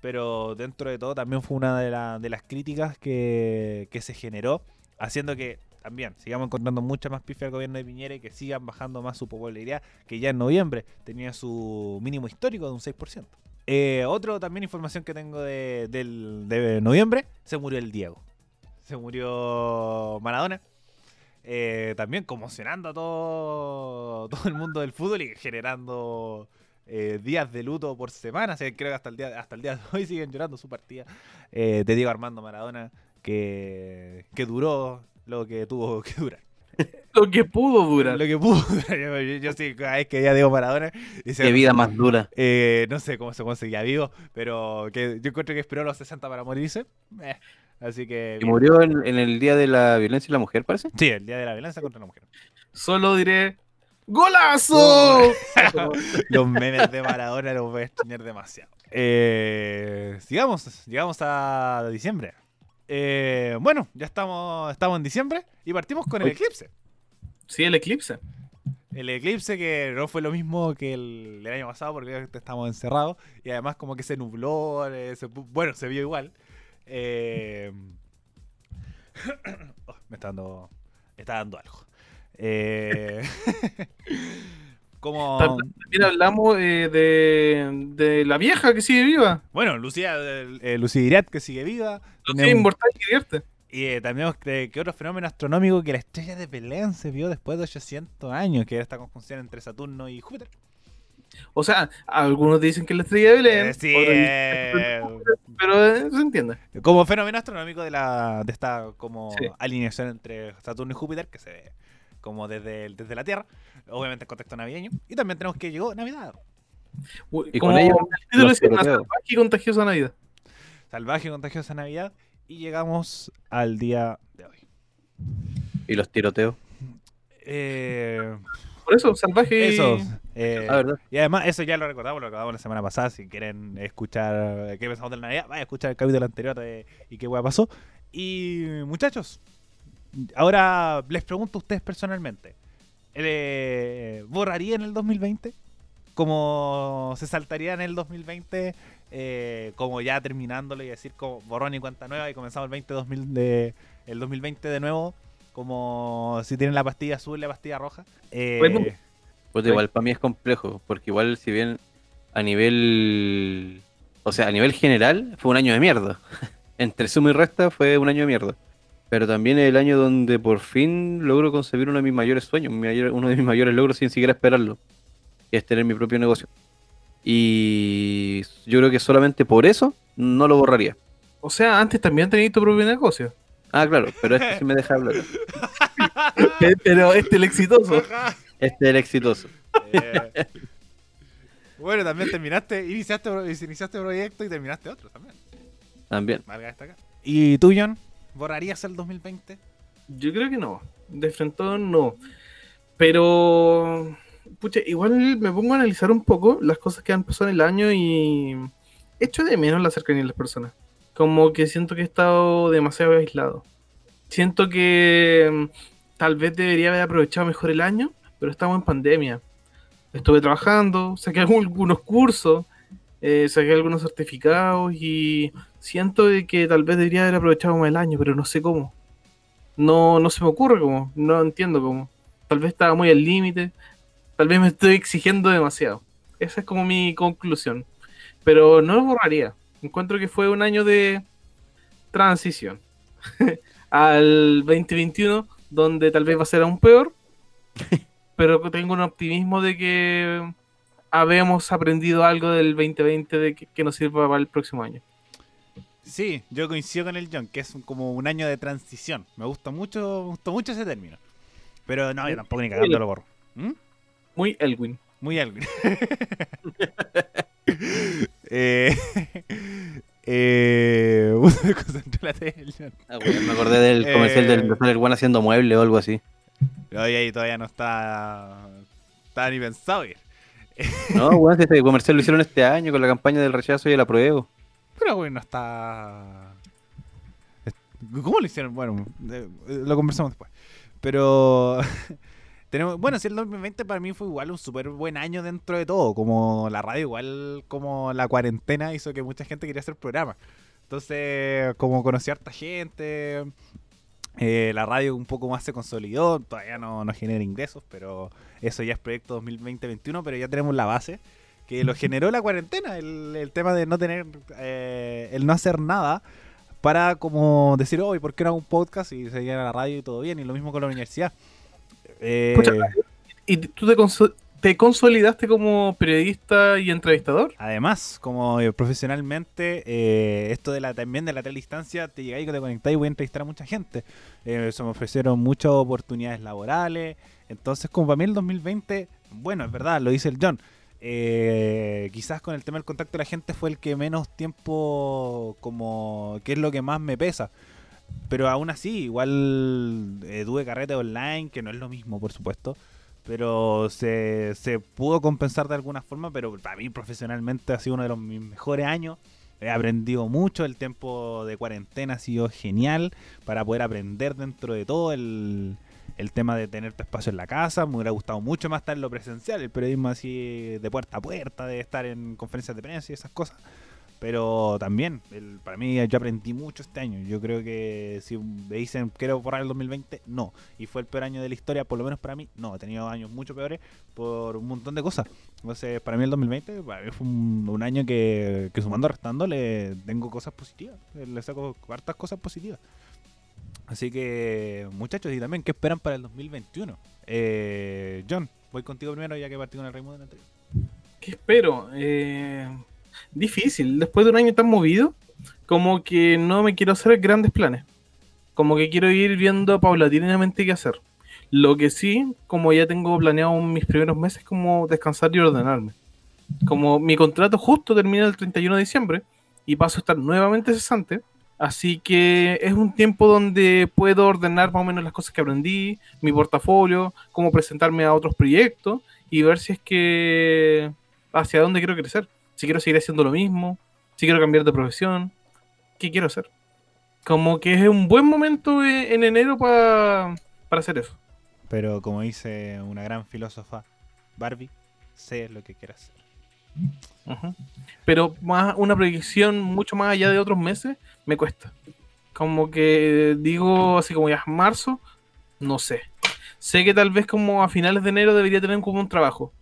Pero dentro de todo también fue una de, la- de las críticas que, que se generó, haciendo que también sigamos encontrando mucha más pifia al gobierno de Piñera y que sigan bajando más su popularidad, que ya en noviembre tenía su mínimo histórico de un 6%. Eh, otro también información que tengo de, de noviembre, se murió el Diego. Se murió Maradona. Eh, también conmocionando a todo, todo el mundo del fútbol y generando eh, días de luto por semana. O sea, creo que hasta el día, hasta el día de hoy siguen llorando su partida eh, de Diego Armando Maradona, que, que duró lo que tuvo que durar. Lo que pudo durar. Lo que pudo. yo, yo- yo sí, cada vez que ya digo Maradona. y se- Qué vida más dura. eh, no sé cómo se conseguía vivo, pero que yo encuentro que esperó a los 60 para morirse. Eh, así que. Que bien. murió en, en el Día de la Violencia y la Mujer, parece. Sí, el día de la violencia contra la mujer. Solo diré ¡Golazo! Los memes de Maradona los voy a extrañar demasiado. Eh, sigamos, llegamos a diciembre. Eh, bueno, ya estamos, estamos en diciembre y partimos con el eclipse. Sí, el eclipse. El eclipse que no fue lo mismo que el, el año pasado porque estamos encerrados y además como que se nubló, eh, se bueno, se vio igual. Eh, oh, me está dando, está dando algo. Eh, como, También hablamos eh, de, de la vieja que sigue viva. bueno, Lucía, eh, que sigue viva. Lucía Tenemos- inmortal que divierte. Y eh, también que, que otro fenómeno astronómico que la estrella de Belén se vio después de 800 años, que era esta conjunción entre Saturno y Júpiter. O sea, algunos dicen que es la estrella de Belén. Eh, sí, otros eh, pero eh, se entiende. como fenómeno astronómico de la de esta como Sí. alineación entre Saturno y Júpiter que se ve como desde, el- desde la Tierra, obviamente en contexto navideño. Y también tenemos que llegó Navidad, Uy, Y con ello, el título salvaje y contagiosa Navidad. salvaje contagiosa Navidad, y llegamos al día de hoy. Y los tiroteos. Eh, Por eso, salvaje y- eso. eh, Ah. Y además, eso ya lo recordamos, lo recordamos la semana pasada. Si quieren escuchar qué pensamos de la Navidad, vaya a escuchar el capítulo anterior de y qué hueá pasó. Y muchachos, ahora les pregunto a ustedes personalmente: eh, ¿borrarían el 2020? ¿Como se saltaría en el 2020? Eh, como ya terminándolo y decir como borrón y cuenta nueva y comenzamos el 20 2000 de, el 2020 de nuevo como si tienen la pastilla azul y la pastilla roja Eh, Bueno, Pues Sí. igual para mí es complejo, porque igual si bien a nivel, o sea, a nivel general fue un año de mierda. Entre suma y resta fue un año de mierda. Pero también es el año donde por fin logro concebir uno de mis mayores sueños, mi mayor- uno de mis mayores logros sin siquiera esperarlo, que es tener mi propio negocio. Y yo creo que solamente por eso no lo borraría. O sea, antes también tenías tu propio negocio. Ah, claro, pero este sí me deja hablar. Pero este el exitoso. Este es el exitoso. Eh, bueno, también terminaste, iniciaste, iniciaste proyecto y terminaste otro también. También. ¿Y tú, John? ¿Borrarías el 2020? Yo creo que no. De frente no. Pero. Pucha, igual me pongo a analizar un poco las cosas que han pasado en el año y. Echo de menos la cercanía de las personas. Como que siento que he estado demasiado aislado. Siento que mm, tal vez debería haber aprovechado mejor el año, pero estamos en pandemia. Estuve trabajando, saqué algunos cursos, eh, saqué algunos certificados y siento que tal vez debería haber aprovechado más el año, pero no sé cómo no, no se me ocurre cómo, no entiendo cómo. Tal vez estaba muy al límite, tal vez me estoy exigiendo demasiado. Esa es como mi conclusión. Pero no lo borraría. Encuentro que fue un año de transición al 2021, donde tal vez va a ser aún peor, pero tengo un optimismo de que habemos aprendido algo del 2020 de que, que nos sirva para el próximo año. Sí, yo coincido con el John, que es un- como un año de transición. Me gusta mucho, me gustó mucho ese término. Pero no, yo tampoco ni cagando lo borro. ¿Mm? Muy Elwin. Muy algo. eh, eh, el. Ah, bueno, me acordé del comercial Eh. del del One haciendo mueble o algo así. Oye, ahí todavía no está, está ni pensado ir. No, weón, ese comercial lo hicieron este año con la campaña del rechazo y el apruebo. Pero güey, no está. es- ¿Cómo lo hicieron? Bueno, eh, lo conversamos después. Pero. Tenemos, bueno, si el 2020 para mí fue igual un súper buen año dentro de todo. Como la radio, igual como la cuarentena hizo que mucha gente quería hacer programas. Entonces, como conocí a harta gente, eh, la radio un poco más se consolidó. Todavía no, no genera ingresos, pero eso ya es proyecto 2020-2021. Pero ya tenemos la base que lo generó la cuarentena, el, el tema de no tener, eh, el no hacer nada para como decir, hoy ¿por qué no hago un podcast y seguir a la radio y todo bien? Y lo mismo con la universidad. Eh, Pucha, ¿Y tú te, te consolidaste como periodista y entrevistador. Además, como eh, profesionalmente, eh, esto de la también de la distancia te llegáis y te conectáis y voy a entrevistar a mucha gente. Se me ofrecieron muchas oportunidades laborales. Entonces, como para mí el 2020, bueno, es verdad, lo dice el John. eh, quizás con el tema del contacto de la gente fue el que menos tiempo, como, que es lo que más me pesa. Pero aún así, igual eh, tuve carrete online, que no es lo mismo, por supuesto. Pero se, se pudo compensar de alguna forma, pero para mí profesionalmente ha sido uno de los mis mejores años. He aprendido mucho, el tiempo de cuarentena ha sido genial para poder aprender dentro de todo el, el tema de tener tu espacio en la casa. Me hubiera gustado mucho más estar en lo presencial, el periodismo así de puerta a puerta, de estar en conferencias de prensa y esas cosas. Pero también, el- para mí yo aprendí mucho este año. Yo creo que si me dicen quiero borrar el 2020, no. Y fue el peor año de la historia, por lo menos para mí, no. He tenido años mucho peores por un montón de cosas. Entonces, para mí el 2020 para mí fue un, año que, que sumando, restando, le tengo cosas positivas. Le saco hartas cosas positivas. Así que, muchachos, y también, ¿qué esperan para el 2021? Eh, John, voy contigo primero ya que partí con el Raimundo anterior. ¿Qué espero? Eh, difícil. Después de un año tan movido, como que no me quiero hacer grandes planes. Como que quiero ir viendo paulatinamente qué hacer. Lo que sí, como ya tengo planeado mis primeros meses, como descansar y ordenarme. Como mi contrato justo termina el 31 de diciembre y paso a estar nuevamente cesante. Así que es un tiempo donde puedo ordenar más o menos las cosas que aprendí, mi portafolio, cómo presentarme a otros proyectos y ver si es que hacia dónde quiero crecer. Si quiero seguir haciendo lo mismo, si quiero cambiar de profesión, qué quiero hacer. Como que es un buen momento en enero pa- para hacer eso. Pero como dice una gran filósofa, Barbie, sé lo que quieras hacer. Pero más una proyección mucho más allá de otros meses me cuesta. Como que digo así como ya es marzo, no sé. Sé que tal vez como a finales de enero debería tener como un trabajo.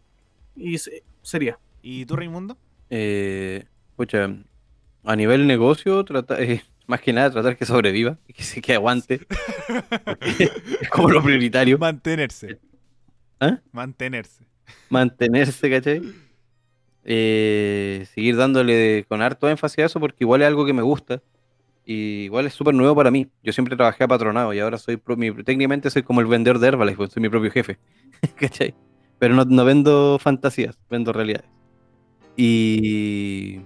Y se- sería. ¿Y tú, Raimundo? Eh, pucha, a nivel negocio, trata, eh, más que nada tratar que sobreviva, que se que aguante. Es como lo prioritario. Mantenerse. ¿Ah? Mantenerse. Mantenerse, ¿cachai? Eh, seguir dándole con harto énfasis a eso porque igual es algo que me gusta. Y igual es súper nuevo para mí. Yo siempre trabajé a patronado y ahora soy pro- mi- técnicamente soy como el vendedor de Herbalife, pues soy mi propio jefe. ¿Cachai? Pero no, no vendo fantasías, vendo realidades. Y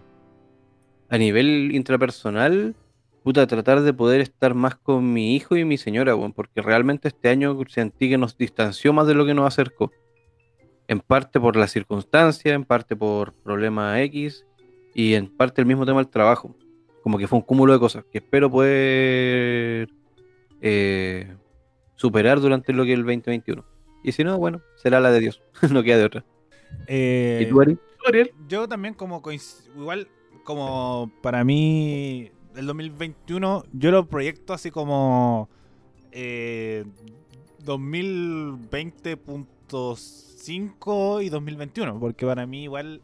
a nivel intrapersonal, puta, tratar de poder estar más con mi hijo y mi señora, weón, porque realmente este año sentí que nos distanció más de lo que nos acercó. En parte por la circunstancia, en parte por problemas X y en parte el mismo tema del trabajo. Como que fue un cúmulo de cosas que espero poder eh, superar durante lo que es el 2021. Y si no, bueno, será la de Dios. no queda de otra. Eh, ¿Y tú, Ari? Yo también como igual como para mí el 2021 yo lo proyecto así como eh, 2020.5 y 2021 porque para mí igual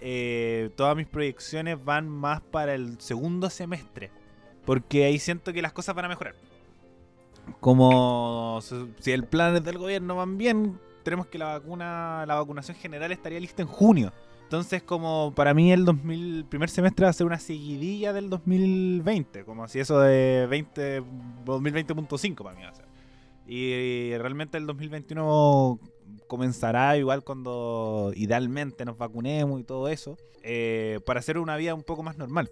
eh, todas mis proyecciones van más para el segundo semestre porque ahí siento que las cosas van a mejorar. Como si el plan del gobierno van bien tenemos que la vacuna la vacunación general estaría lista en junio entonces, como para mí el 2000, primer semestre va a ser una seguidilla del 2020, como si eso de 20, 2020.5 para mí va a ser. Y, realmente el 2021 comenzará igual cuando idealmente nos vacunemos y todo eso, eh, para hacer una vida un poco más normal,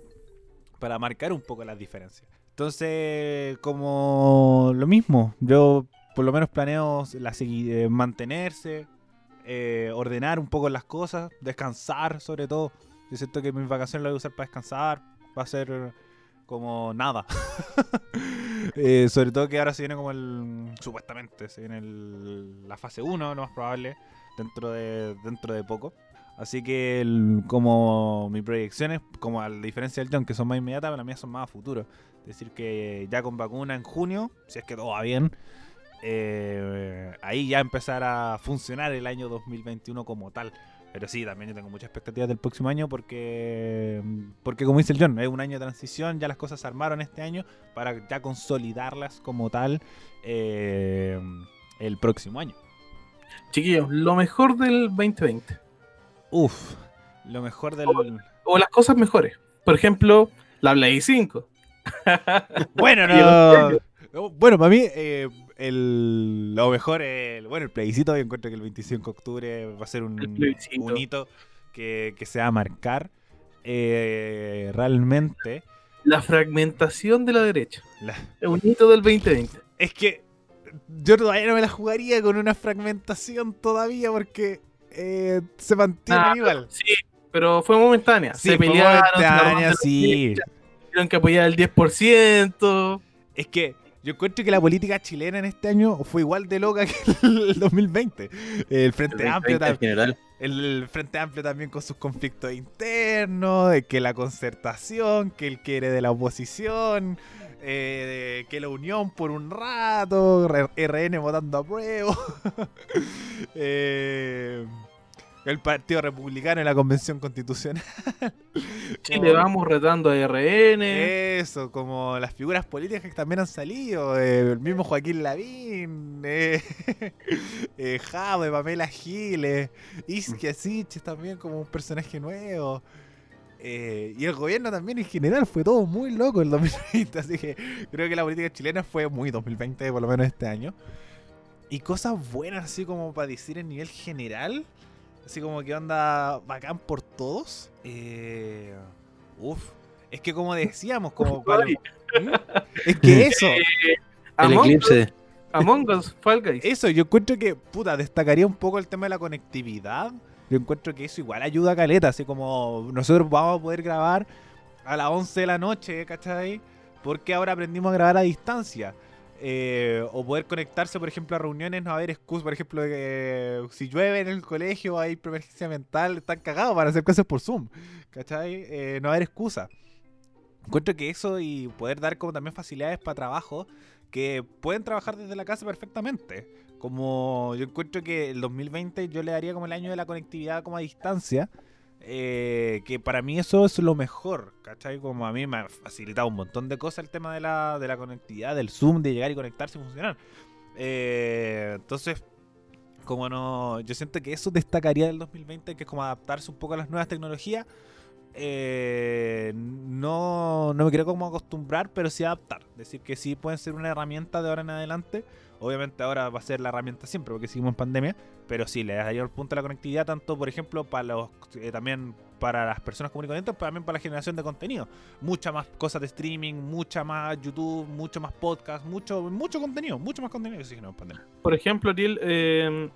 para marcar un poco las diferencias. Entonces, como lo mismo, yo por lo menos planeo la eh, mantenerse, eh, ordenar un poco las cosas, descansar sobre todo. Yo siento que mis vacaciones las voy a usar para descansar, va a ser como nada. Eh, sobre todo que ahora se viene como el, supuestamente, se viene el- la fase 1, lo más probable, dentro de, dentro de poco. Así que como mi proyección es, como a la diferencia del John, que son más inmediatas, las mías son más a futuro. Es decir, que ya con vacuna en junio, si es que todo va bien, eh, ahí ya empezar a funcionar el año 2021 como tal. Pero sí, también yo tengo muchas expectativas del próximo año porque, porque como dice el John, es un año de transición, ya las cosas se armaron este año para ya consolidarlas como tal eh, el próximo año. Chiquillos, lo mejor del 2020. Uf, lo mejor del. O las cosas mejores. Por ejemplo, la Play 5. Bueno, no, Bueno, para mí, eh, el, lo mejor, el, bueno, el plebiscito, yo encuentro que el 25 de octubre va a ser un, un hito que, que se va a marcar. eh, realmente. La fragmentación de la derecha. La- Es un hito del 2020. es que yo todavía no me la jugaría con una fragmentación todavía porque eh, se mantiene Ah, igual. Sí, pero fue momentánea. Sí, se fue pelearon, momentánea, sí. Tuvieron que apoyar el 10%. Es que yo encuentro que la política chilena en este año fue igual de loca que el 2020. El Frente El Amplio 20 en también. El Frente Amplio también con sus conflictos internos, de que la concertación, que el quiere de la oposición, eh, que la unión por un rato, RN votando a prueba, eh, el Partido Republicano en la Convención Constitucional. Chile vamos retando a RN. Eso, como las figuras políticas que también han salido, eh, el mismo Joaquín Lavín, eh, eh, Jave, Pamela Giles, Isquia Siches también como un personaje nuevo. eh, y el gobierno también en general fue todo muy loco el 2020, así que creo que la política chilena fue muy 2020, por lo menos este año. Y cosas buenas, así como para decir en nivel general, así como que onda bacán por todos. Eh, uf, es que como decíamos, como para. ¿Mm? Es que eso, El Among, eclipse. Among Us, Fall Guys. eso, yo encuentro que, puta, destacaría un poco el tema de la conectividad. Yo encuentro que eso igual ayuda a Caleta, así como nosotros vamos a poder grabar a las 11 de la noche, ¿cachai? Porque ahora aprendimos a grabar a distancia. Eh, o poder conectarse, por ejemplo, a reuniones, no haber excusas, por ejemplo, que si llueve en el colegio, hay preemergencia mental, están cagados para hacer cosas por Zoom, ¿cachai? Eh, no haber excusa. Encuentro que eso y poder dar como también facilidades para trabajo que pueden trabajar desde la casa perfectamente. Como yo encuentro que el 2020 yo le daría como el año de la conectividad como a distancia. Eh, que para mí eso es lo mejor, ¿cachai? Como a mí me ha facilitado un montón de cosas el tema de la, de la conectividad, del Zoom, de llegar y conectarse y funcionar. Eh, entonces, como no, yo siento que eso destacaría del 2020, que es como adaptarse un poco a las nuevas tecnologías. Eh, no, no me quiero como acostumbrar, pero sí adaptar. Decir que sí pueden ser una herramienta de ahora en adelante. Obviamente ahora va a ser la herramienta siempre porque seguimos en pandemia. Pero sí, le daría el punto a la conectividad, tanto por ejemplo para los eh, también para las personas corrientes, pero también para la generación de contenido. Mucha más cosas de streaming, mucha más YouTube, mucho más podcast, mucho, mucho contenido, mucho más contenido que no en pandemia. Por ejemplo, Ariel, eh,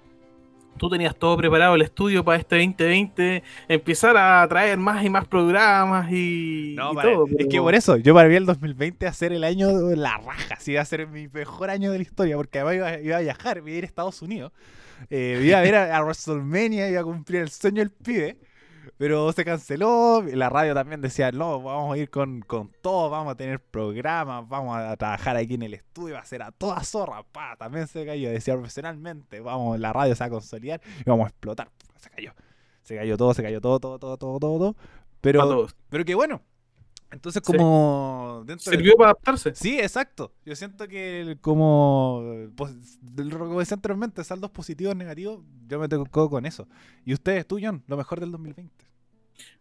tú tenías todo preparado el estudio para este 2020, empezar a traer más y más programas y, No, y para- todo. es que por eso, yo para mí el 2020 va a ser el año de la raja, va a ser mi mejor año de la historia, porque además iba, iba a viajar, iba a ir a Estados Unidos, eh, iba a ver a, a WrestleMania, iba a cumplir el sueño del pibe, pero se canceló, la radio también decía, no, vamos a ir con, con todo, vamos a tener programas, vamos a trabajar aquí en el estudio, va a ser a toda zorra, pa, también se cayó, decía profesionalmente, vamos, la radio se va a consolidar y vamos a explotar, se cayó, se cayó todo, se cayó todo, todo, todo, todo, todo, todo. pero... Pero que bueno. Entonces, Sí. como. Dentro de- Sirvió para adaptarse. Sí, exacto. Yo siento que el- como. Pues, como decía anteriormente, saldos positivos, negativos, yo me tengo con eso. ¿Y ustedes, tú, John? Lo mejor del 2020.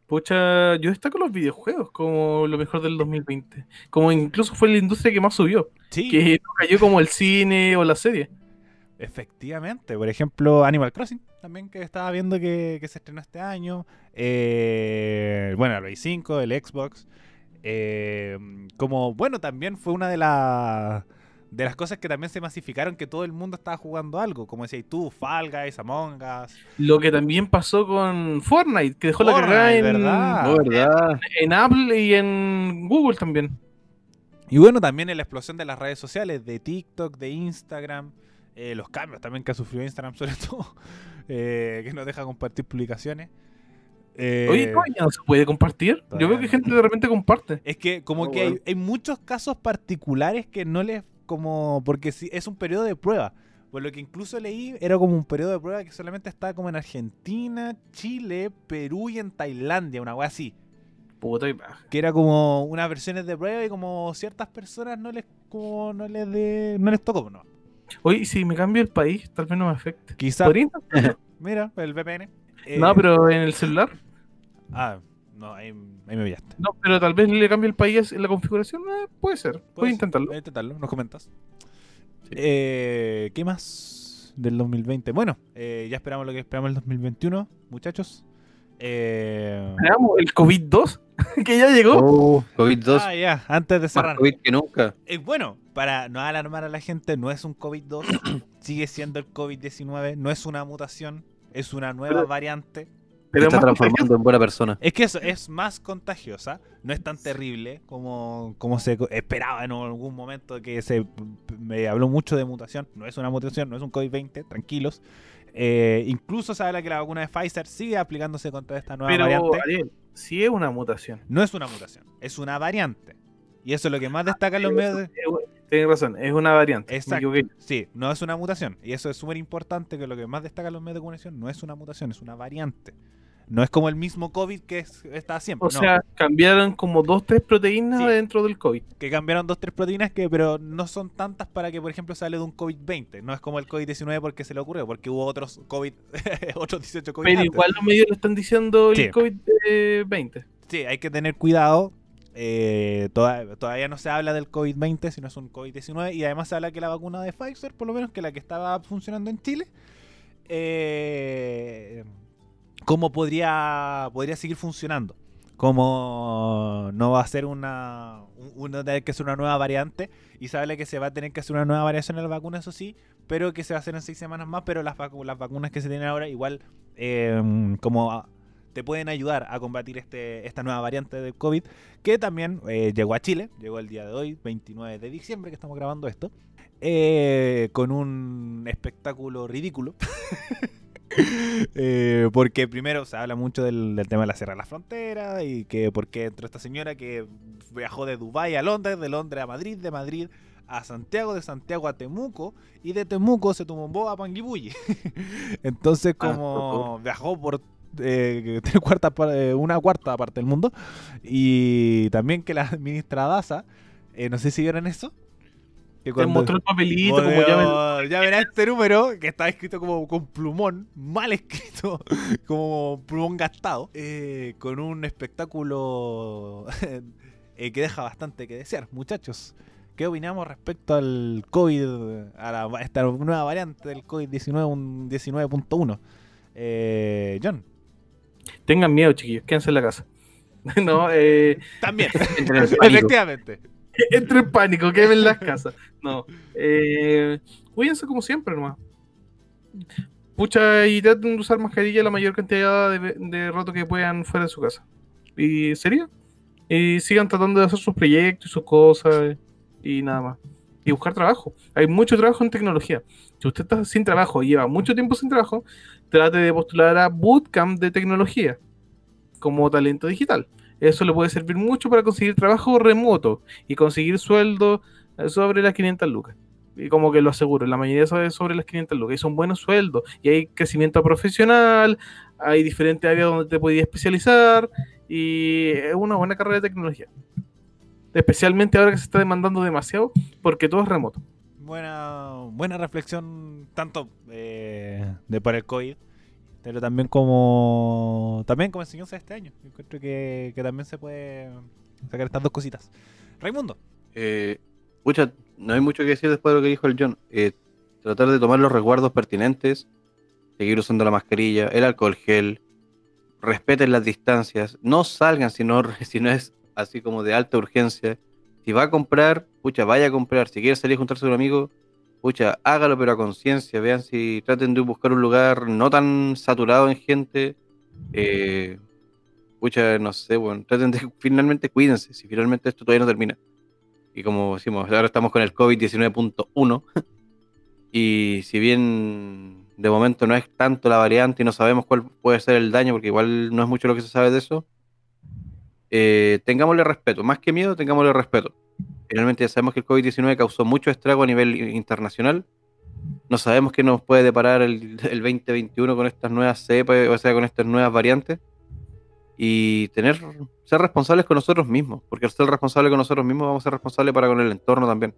Pucha, yo destaco los videojuegos como lo mejor del 2020. Como incluso fue la industria que más subió. Sí. Que no cayó como el cine o la serie. Efectivamente. Por ejemplo, Animal Crossing, también que estaba viendo que, que se estrenó este año. Eh, bueno, el Play 5, el Xbox. Eh, como, bueno, también fue una de las de las cosas que también se masificaron que todo el mundo estaba jugando algo. Como decías tú, Fall Guys, Among Us. Lo que también pasó con Fortnite, que dejó la carrera en, ¿verdad? No, ¿verdad? en Apple y en Google también. Y bueno, también en la explosión de las redes sociales, de TikTok, de Instagram, eh, los cambios también que ha sufrido Instagram sobre todo, eh, que nos deja compartir publicaciones. Eh, Oye, ¿cómo ya no se puede compartir? Yo veo que gente de repente comparte. es que como Oh, que hay, bueno. hay muchos casos particulares que no les como porque si es un periodo de prueba. Por lo que incluso leí, era como un periodo de prueba que solamente estaba como en Argentina, Chile, Perú y en Tailandia, una cosa así. Puta y baja. que era como unas versiones de prueba y como ciertas personas no les como no les de, no les tocó no Oye, ¿y si me cambio el país, tal vez no me afecte. Quizá. ¿Podría intentarlo? Mira, el VPN. Eh, No, pero en el celular. Ah, no, ahí, ahí me pillaste. No, pero tal vez le cambie el país en la configuración. eh, puede ser. Puedes- intentarlo. puedes intentarlo, nos comentas. Eh, ¿Qué más del 2020? Bueno, eh, ya esperamos lo que esperamos el 2021, muchachos. Eh, Veamos, el COVID-2, que ya llegó. Oh, COVID-2, ah, ya, antes de más cerrar. COVID que nunca. Eh, bueno, para no alarmar a la gente, no es un COVID-2, sigue siendo el COVID-19, no es una mutación, es una nueva Pero- variante. Pero está transformando en buena persona. Es que eso es más contagiosa, no es tan terrible como, como se esperaba en algún momento que se me habló mucho de mutación. No es una mutación, no es un COVID-20, tranquilos. Eh, incluso se habla que la vacuna de Pfizer sigue aplicándose contra esta nueva Pero, variante. Ariel, sí es una mutación. No es una mutación, es una variante. Y eso es lo que más destaca en los medios de... Tienes razón, es una variante. Exacto. Sí, no es una mutación. Y eso es súper importante, que lo que más destaca en los medios de comunicación no es una mutación, es una variante. No es como el mismo COVID que es- está siempre. O no. sea, cambiaron como dos, tres proteínas Sí. dentro del COVID. que cambiaron dos tres proteínas que pero no son tantas para que por ejemplo se hable de un COVID-20 no es como el COVID-19 porque se le ocurrió porque hubo otros COVID otros 18 COVID Pero antes. igual los medios lo están diciendo el Sí. COVID-20. sí hay que tener cuidado eh, toda- todavía no se habla del COVID-20 sino es un COVID-19 y además se habla que la vacuna de Pfizer por lo menos que la que estaba funcionando en Chile eh, cómo podría podría seguir funcionando como no va a ser una un- uno tiene que ser una nueva variante y habla que se va a tener que hacer una nueva variación en la vacuna eso sí pero que se va a hacer en seis semanas más pero las, vacu- las vacunas que se tienen ahora igual eh, como a- te pueden ayudar a combatir este esta nueva variante del COVID que también eh, llegó a Chile llegó el día de hoy 29 de diciembre que estamos grabando esto eh, con un espectáculo ridículo Eh, porque primero se habla mucho del, del tema de la Sierra de la Frontera y que porque entró esta señora que viajó de Dubái a Londres, de Londres a Madrid, de Madrid a Santiago, de Santiago a Temuco y de Temuco se tumbó a Panguipulli. Entonces como viajó por eh, tres cuartas eh, una cuarta parte del mundo y también que la ministra Daza, eh, no sé si vieron eso. Que Te mostró el papelito, como Bueno, llamen. ya verá este número que está escrito como con plumón, mal escrito, como plumón gastado, eh, con un espectáculo eh, que deja bastante que desear. Muchachos, ¿qué opinamos respecto al COVID, a, la- a esta nueva variante del COVID-19, un 19.1? Eh, John, Tengan miedo, chiquillos, quédense en la casa. no, eh, también, efectivamente. entre en pánico, quédense en las casas. No, eh, cuídense como siempre nomás. Pucha, y traten de usar mascarilla la mayor cantidad de, de rato que puedan fuera de su casa. Y sería. Y sigan tratando de hacer sus proyectos y sus cosas y nada más. Y buscar trabajo. Hay mucho trabajo en tecnología. Si usted está sin trabajo y lleva mucho tiempo sin trabajo, trate de postular a Bootcamp de tecnología como talento digital. Eso le puede servir mucho para conseguir trabajo remoto y conseguir sueldo eh, sobre las 500 lucas. Y como que lo aseguro, la mayoría sabe sobre las 500 lucas. Y son buenos sueldos. Y hay crecimiento profesional, hay diferentes áreas donde te podías especializar. Y es una buena carrera de tecnología. Especialmente ahora que se está demandando demasiado porque todo es remoto. Buena, buena reflexión, tanto eh, de por el COVID, pero también como también como enseñanza de este año. Yo encuentro que, que también se puede sacar estas dos cositas. Raimundo, Eh, pucha, no hay mucho que decir después de lo que dijo el John. Eh, tratar de tomar los resguardos pertinentes, seguir usando la mascarilla, el alcohol gel, respeten las distancias, no salgan si no, si no es así como de alta urgencia. Si va a comprar, pucha, vaya a comprar. Si quiere salir a juntarse con un amigo, pucha, hágalo pero a conciencia. Vean si traten de buscar un lugar no tan saturado en gente. Eh, pucha, no sé, bueno, traten de finalmente cuídense. Si finalmente esto todavía no termina. Y como decimos, ahora estamos con el COVID-19.1. y si bien de momento no es tanto la variante y no sabemos cuál puede ser el daño, porque igual no es mucho lo que se sabe de eso, eh, tengámosle respeto. Más que miedo, tengámosle respeto. Finalmente ya sabemos que el COVID-19 causó mucho estrago a nivel internacional. No sabemos qué nos puede deparar el, el 2021 con estas nuevas cepas, o sea, con estas nuevas variantes. Y tener, ser responsables con nosotros mismos, porque al ser responsables con nosotros mismos vamos a ser responsables para con el entorno también.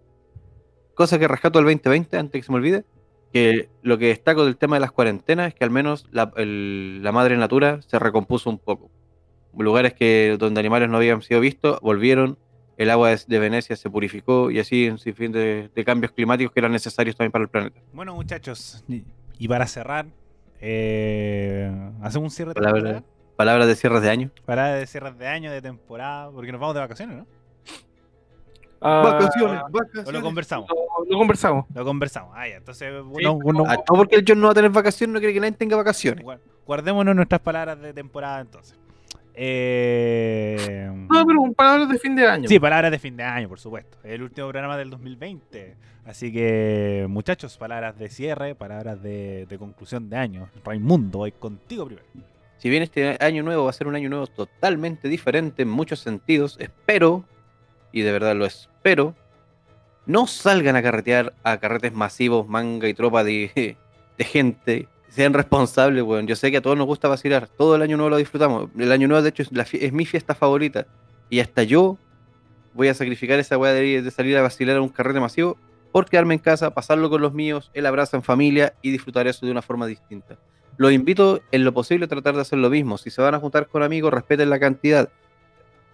cosa que rescato del 2020, antes que se me olvide, que lo que destaco del tema de las cuarentenas es que al menos la, el- la madre natura se recompuso un poco. Lugares que donde animales no habían sido vistos volvieron, el agua de, Venecia se purificó y así un sinfín de, de cambios climáticos que eran necesarios también para el planeta. Bueno, muchachos, y, para cerrar, eh, hacemos un cierre de temporada. Palabras de cierres de año. Para de cierres de año, de temporada, porque nos vamos de vacaciones, ¿no? Ah, O lo conversamos. Lo, lo conversamos. Lo conversamos. Ah, ya. Entonces, bueno, uno- Ah, todo porque el John no va a tener vacaciones, no quiere que nadie tenga vacaciones. gua- guardémonos nuestras palabras de temporada entonces. Eh, No, pero palabras de fin de año. Sí, palabras de fin de año, por supuesto. El último programa del 2020. Así que, muchachos, palabras de cierre, palabras de, de conclusión de año. Raimundo, voy contigo primero. Si bien este año nuevo va a ser un año nuevo totalmente diferente en muchos sentidos, espero, y de verdad lo espero, no salgan a carretear a carretes masivos, manga y tropa de, de gente. Sean responsables, weón. Yo sé que a todos nos gusta vacilar. Todo el año nuevo lo disfrutamos. El año nuevo, de hecho, es, la es mi fiesta favorita. Y hasta yo voy a sacrificar esa weá de, de salir a vacilar a un carrete masivo por quedarme en casa, pasarlo con los míos, el abrazo en familia y disfrutar eso de una forma distinta. Los invito en lo posible a tratar de hacer lo mismo. Si se van a juntar con amigos, respeten la cantidad.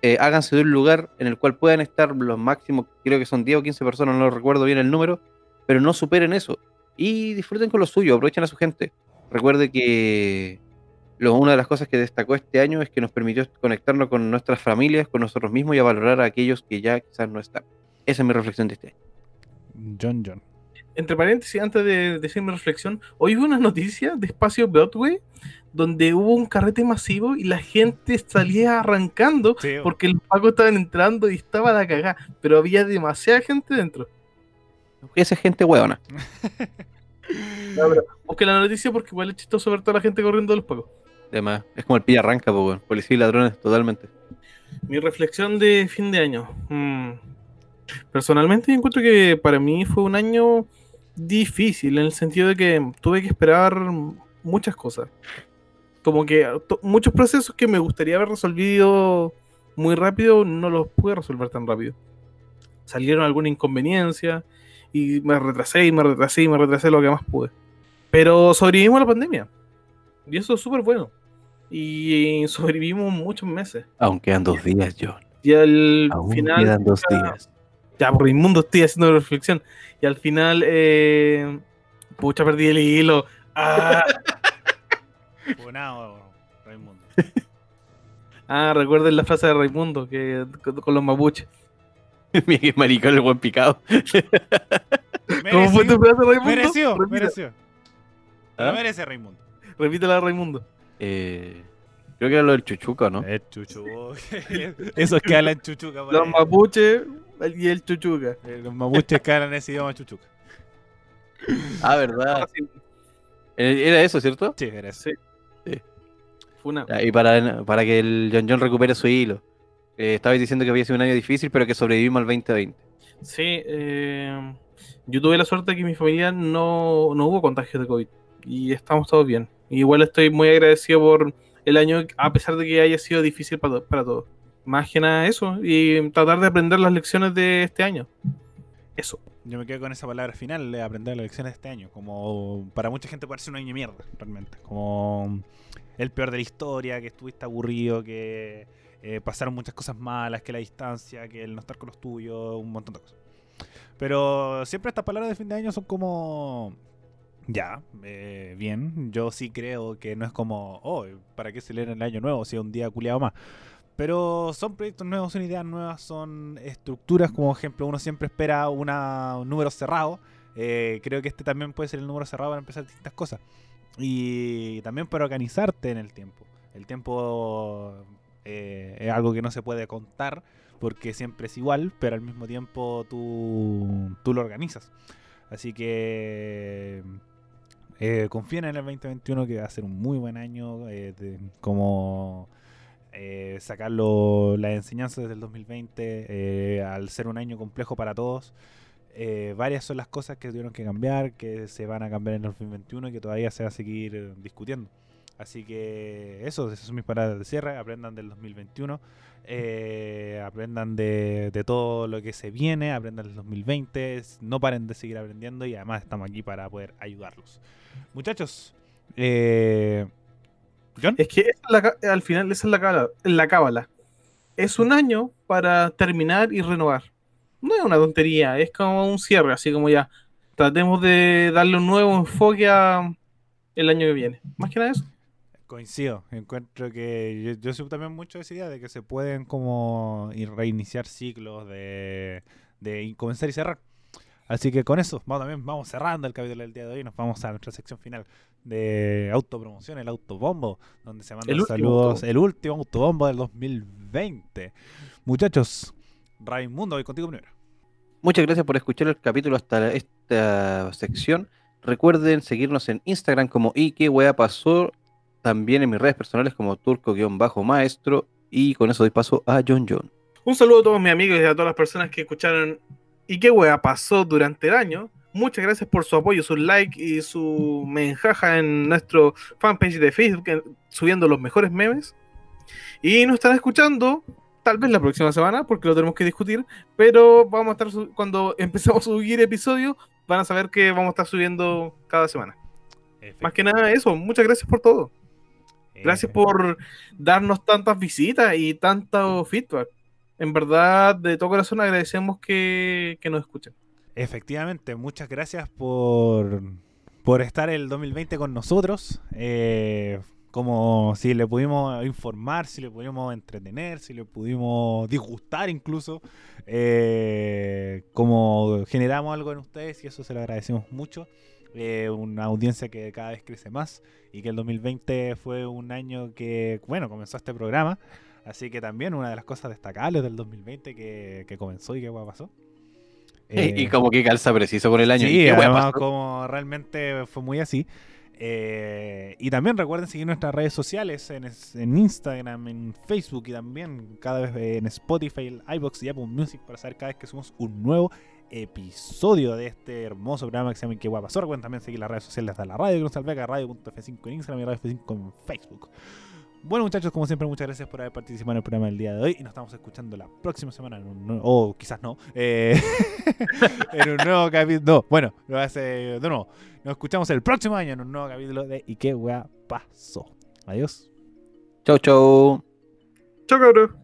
Eh, háganse de un lugar en el cual puedan estar los máximos, creo que son 10 o 15 personas, no recuerdo bien el número, pero no superen eso. Y disfruten con lo suyo, aprovechen a su gente. Recuerde que lo- una de las cosas que destacó este año es que nos permitió conectarnos con nuestras familias, con nosotros mismos y a valorar a aquellos que ya quizás no están. Esa es mi reflexión de este año. John John. Entre paréntesis, antes de decir mi reflexión, hoy hubo una noticia de Espacio Broadway donde hubo un carrete masivo y la gente salía arrancando Sí, porque los pacos estaban entrando y estaba la cagada, pero había demasiada gente dentro. Esa es gente hueona. Busque la noticia porque igual es chistoso ver toda la gente corriendo de los pacos. Además, es como el pilla arranca, po, weón. policía y ladrones, totalmente. Mi reflexión de fin de año. Mm. Personalmente yo encuentro que para mí fue un año difícil en el sentido de que tuve que esperar muchas cosas. Como que muchos procesos que me gustaría haber resolvido muy rápido no los pude resolver tan rápido. Salieron alguna inconveniencia y me retrasé y me retrasé y me retrasé lo que más pude. Pero sobrevivimos a la pandemia. Y eso es súper bueno. Y sobrevivimos muchos meses. Aún quedan dos días, John. Y al Aún final. quedan dos ya- días. Ya, por inmundo estoy haciendo reflexión. Y al final. Eh, pucha, perdí el hilo. Ah, Funado, Raimundo. ah, recuerden la frase de Raimundo que con, con los mapuches. Mira que maricón el buen picado. ¿Cómo fue tu frase, Raimundo? Mereció, mereció. Lo ¿Ah? merece Raimundo. Repítela, Raimundo. Eh, creo que era lo del chuchuca, ¿no? El chuchu. Esos que hablan chuchuca. Los mapuches y el chuchuca. Eh, Los mapuches que hablan ese idioma chuchuca. Ah, verdad. Eh, Era eso, ¿cierto? Sí, era eso. Sí. Fue una. Ya, Y para, para que el John John recupere su hilo. Eh, estabais diciendo que había sido un año difícil, pero que sobrevivimos al 2020. Sí, eh, yo tuve la suerte de que mi familia no, no hubo contagios de COVID y estamos todos bien. Igual estoy muy agradecido por el año, a pesar de que haya sido difícil para, para todos. Más que nada eso y tratar de aprender las lecciones de este año. Eso. Yo me quedo con esa palabra final de aprender las lecciones de este año. Como para mucha gente puede ser un año de mierda, realmente. Como el peor de la historia, que estuviste aburrido, que eh, pasaron muchas cosas malas, que la distancia, que el no estar con los tuyos, un montón de cosas. Pero siempre estas palabras de fin de año son como... Ya, eh, bien. Yo sí creo que no es como, oh, ¿para qué celebrar el año nuevo si es un día culiado más? Pero son proyectos nuevos, son ideas nuevas, son estructuras. Como ejemplo, uno siempre espera una, un número cerrado. Eh, creo que este también puede ser el número cerrado para empezar distintas cosas. Y también para organizarte en el tiempo. El tiempo eh, es algo que no se puede contar porque siempre es igual, pero al mismo tiempo tú, tú lo organizas. Así que eh, confíen en el 2021 que va a ser un muy buen año. eh, de- como eh, sacarlo las enseñanzas del 2020 eh, al ser un año complejo para todos. eh, varias son las cosas que tuvieron que cambiar, que se van a cambiar en el 2021 y que todavía se va a seguir discutiendo. Así que eso, esas son mis paradas de cierre. Aprendan del 2021. eh, aprendan de, de todo lo que se viene. Aprendan del 2020. es- No paren de seguir aprendiendo. Y además estamos aquí para poder ayudarlos. Muchachos. Eh, John. Es que al final esa es la cábala, la cábala. Es un año para terminar y renovar. No es una tontería, es como un cierre, así como ya. Tratemos de darle un nuevo enfoque a el año que viene. Más que nada eso. Coincido, encuentro que yo, yo soy también mucho de esa idea de que se pueden como reiniciar ciclos de, de comenzar y cerrar. Así que con eso, vamos también, vamos cerrando el capítulo del día de hoy, nos vamos a nuestra sección final de autopromoción, el autobombo, donde se mandan El último saludos, autobombo. el último autobombo del 2020. Muchachos, Raimundo, voy contigo primero. Muchas gracias por escuchar el capítulo hasta esta sección. Recuerden seguirnos en Instagram como y qué wea pasó. También en mis redes personales como turco-maestro. Y con eso doy paso a John John. Un saludo a todos mis amigos y a todas las personas que escucharon y qué wea pasó durante el año. Muchas gracias por su apoyo, su like y su menjaja en nuestro fanpage de Facebook, en- subiendo los mejores memes. Y nos están escuchando, tal vez la próxima semana, porque lo tenemos que discutir, pero vamos a estar, cuando empecemos a subir episodios, van a saber que vamos a estar subiendo cada semana. Más que nada eso, muchas gracias por todo. Gracias por darnos tantas visitas y tanto feedback. En verdad, de todo corazón agradecemos que, que nos escuchen. Efectivamente, muchas gracias por, por estar el 2020 con nosotros. Eh, como si le pudimos informar, si le pudimos entretener, si le pudimos disgustar incluso. Eh, como generamos algo en ustedes y eso se lo agradecemos mucho. Eh, una audiencia que cada vez crece más y que el 2020 fue un año que, bueno, comenzó este programa. Así que también una de las cosas destacables del 2020 que, que comenzó y que pasó. Eh, y como que calza preciso con el año. Sí, ¿Y además como realmente fue muy así. Eh, y también recuerden seguir nuestras redes sociales en, en Instagram, en Facebook y también cada vez en Spotify, iBox y Apple Music para saber cada vez que subimos un nuevo episodio de este hermoso programa que se llama ¿Qué guapa pasó? Recuerden también seguir las redes sociales de la radio, que nos alberga radio.f5 en Instagram y radio F5 en Facebook. Bueno muchachos, como siempre, muchas gracias por haber participado en el programa del día de hoy y nos estamos escuchando la próxima semana en un nuevo, o quizás no, eh, en un nuevo capítulo. No, bueno, lo hace de nuevo. Nos escuchamos el próximo año en un nuevo capítulo de ¿Y qué weá pasó? Adiós. Chau, chau. Chao, cabrón.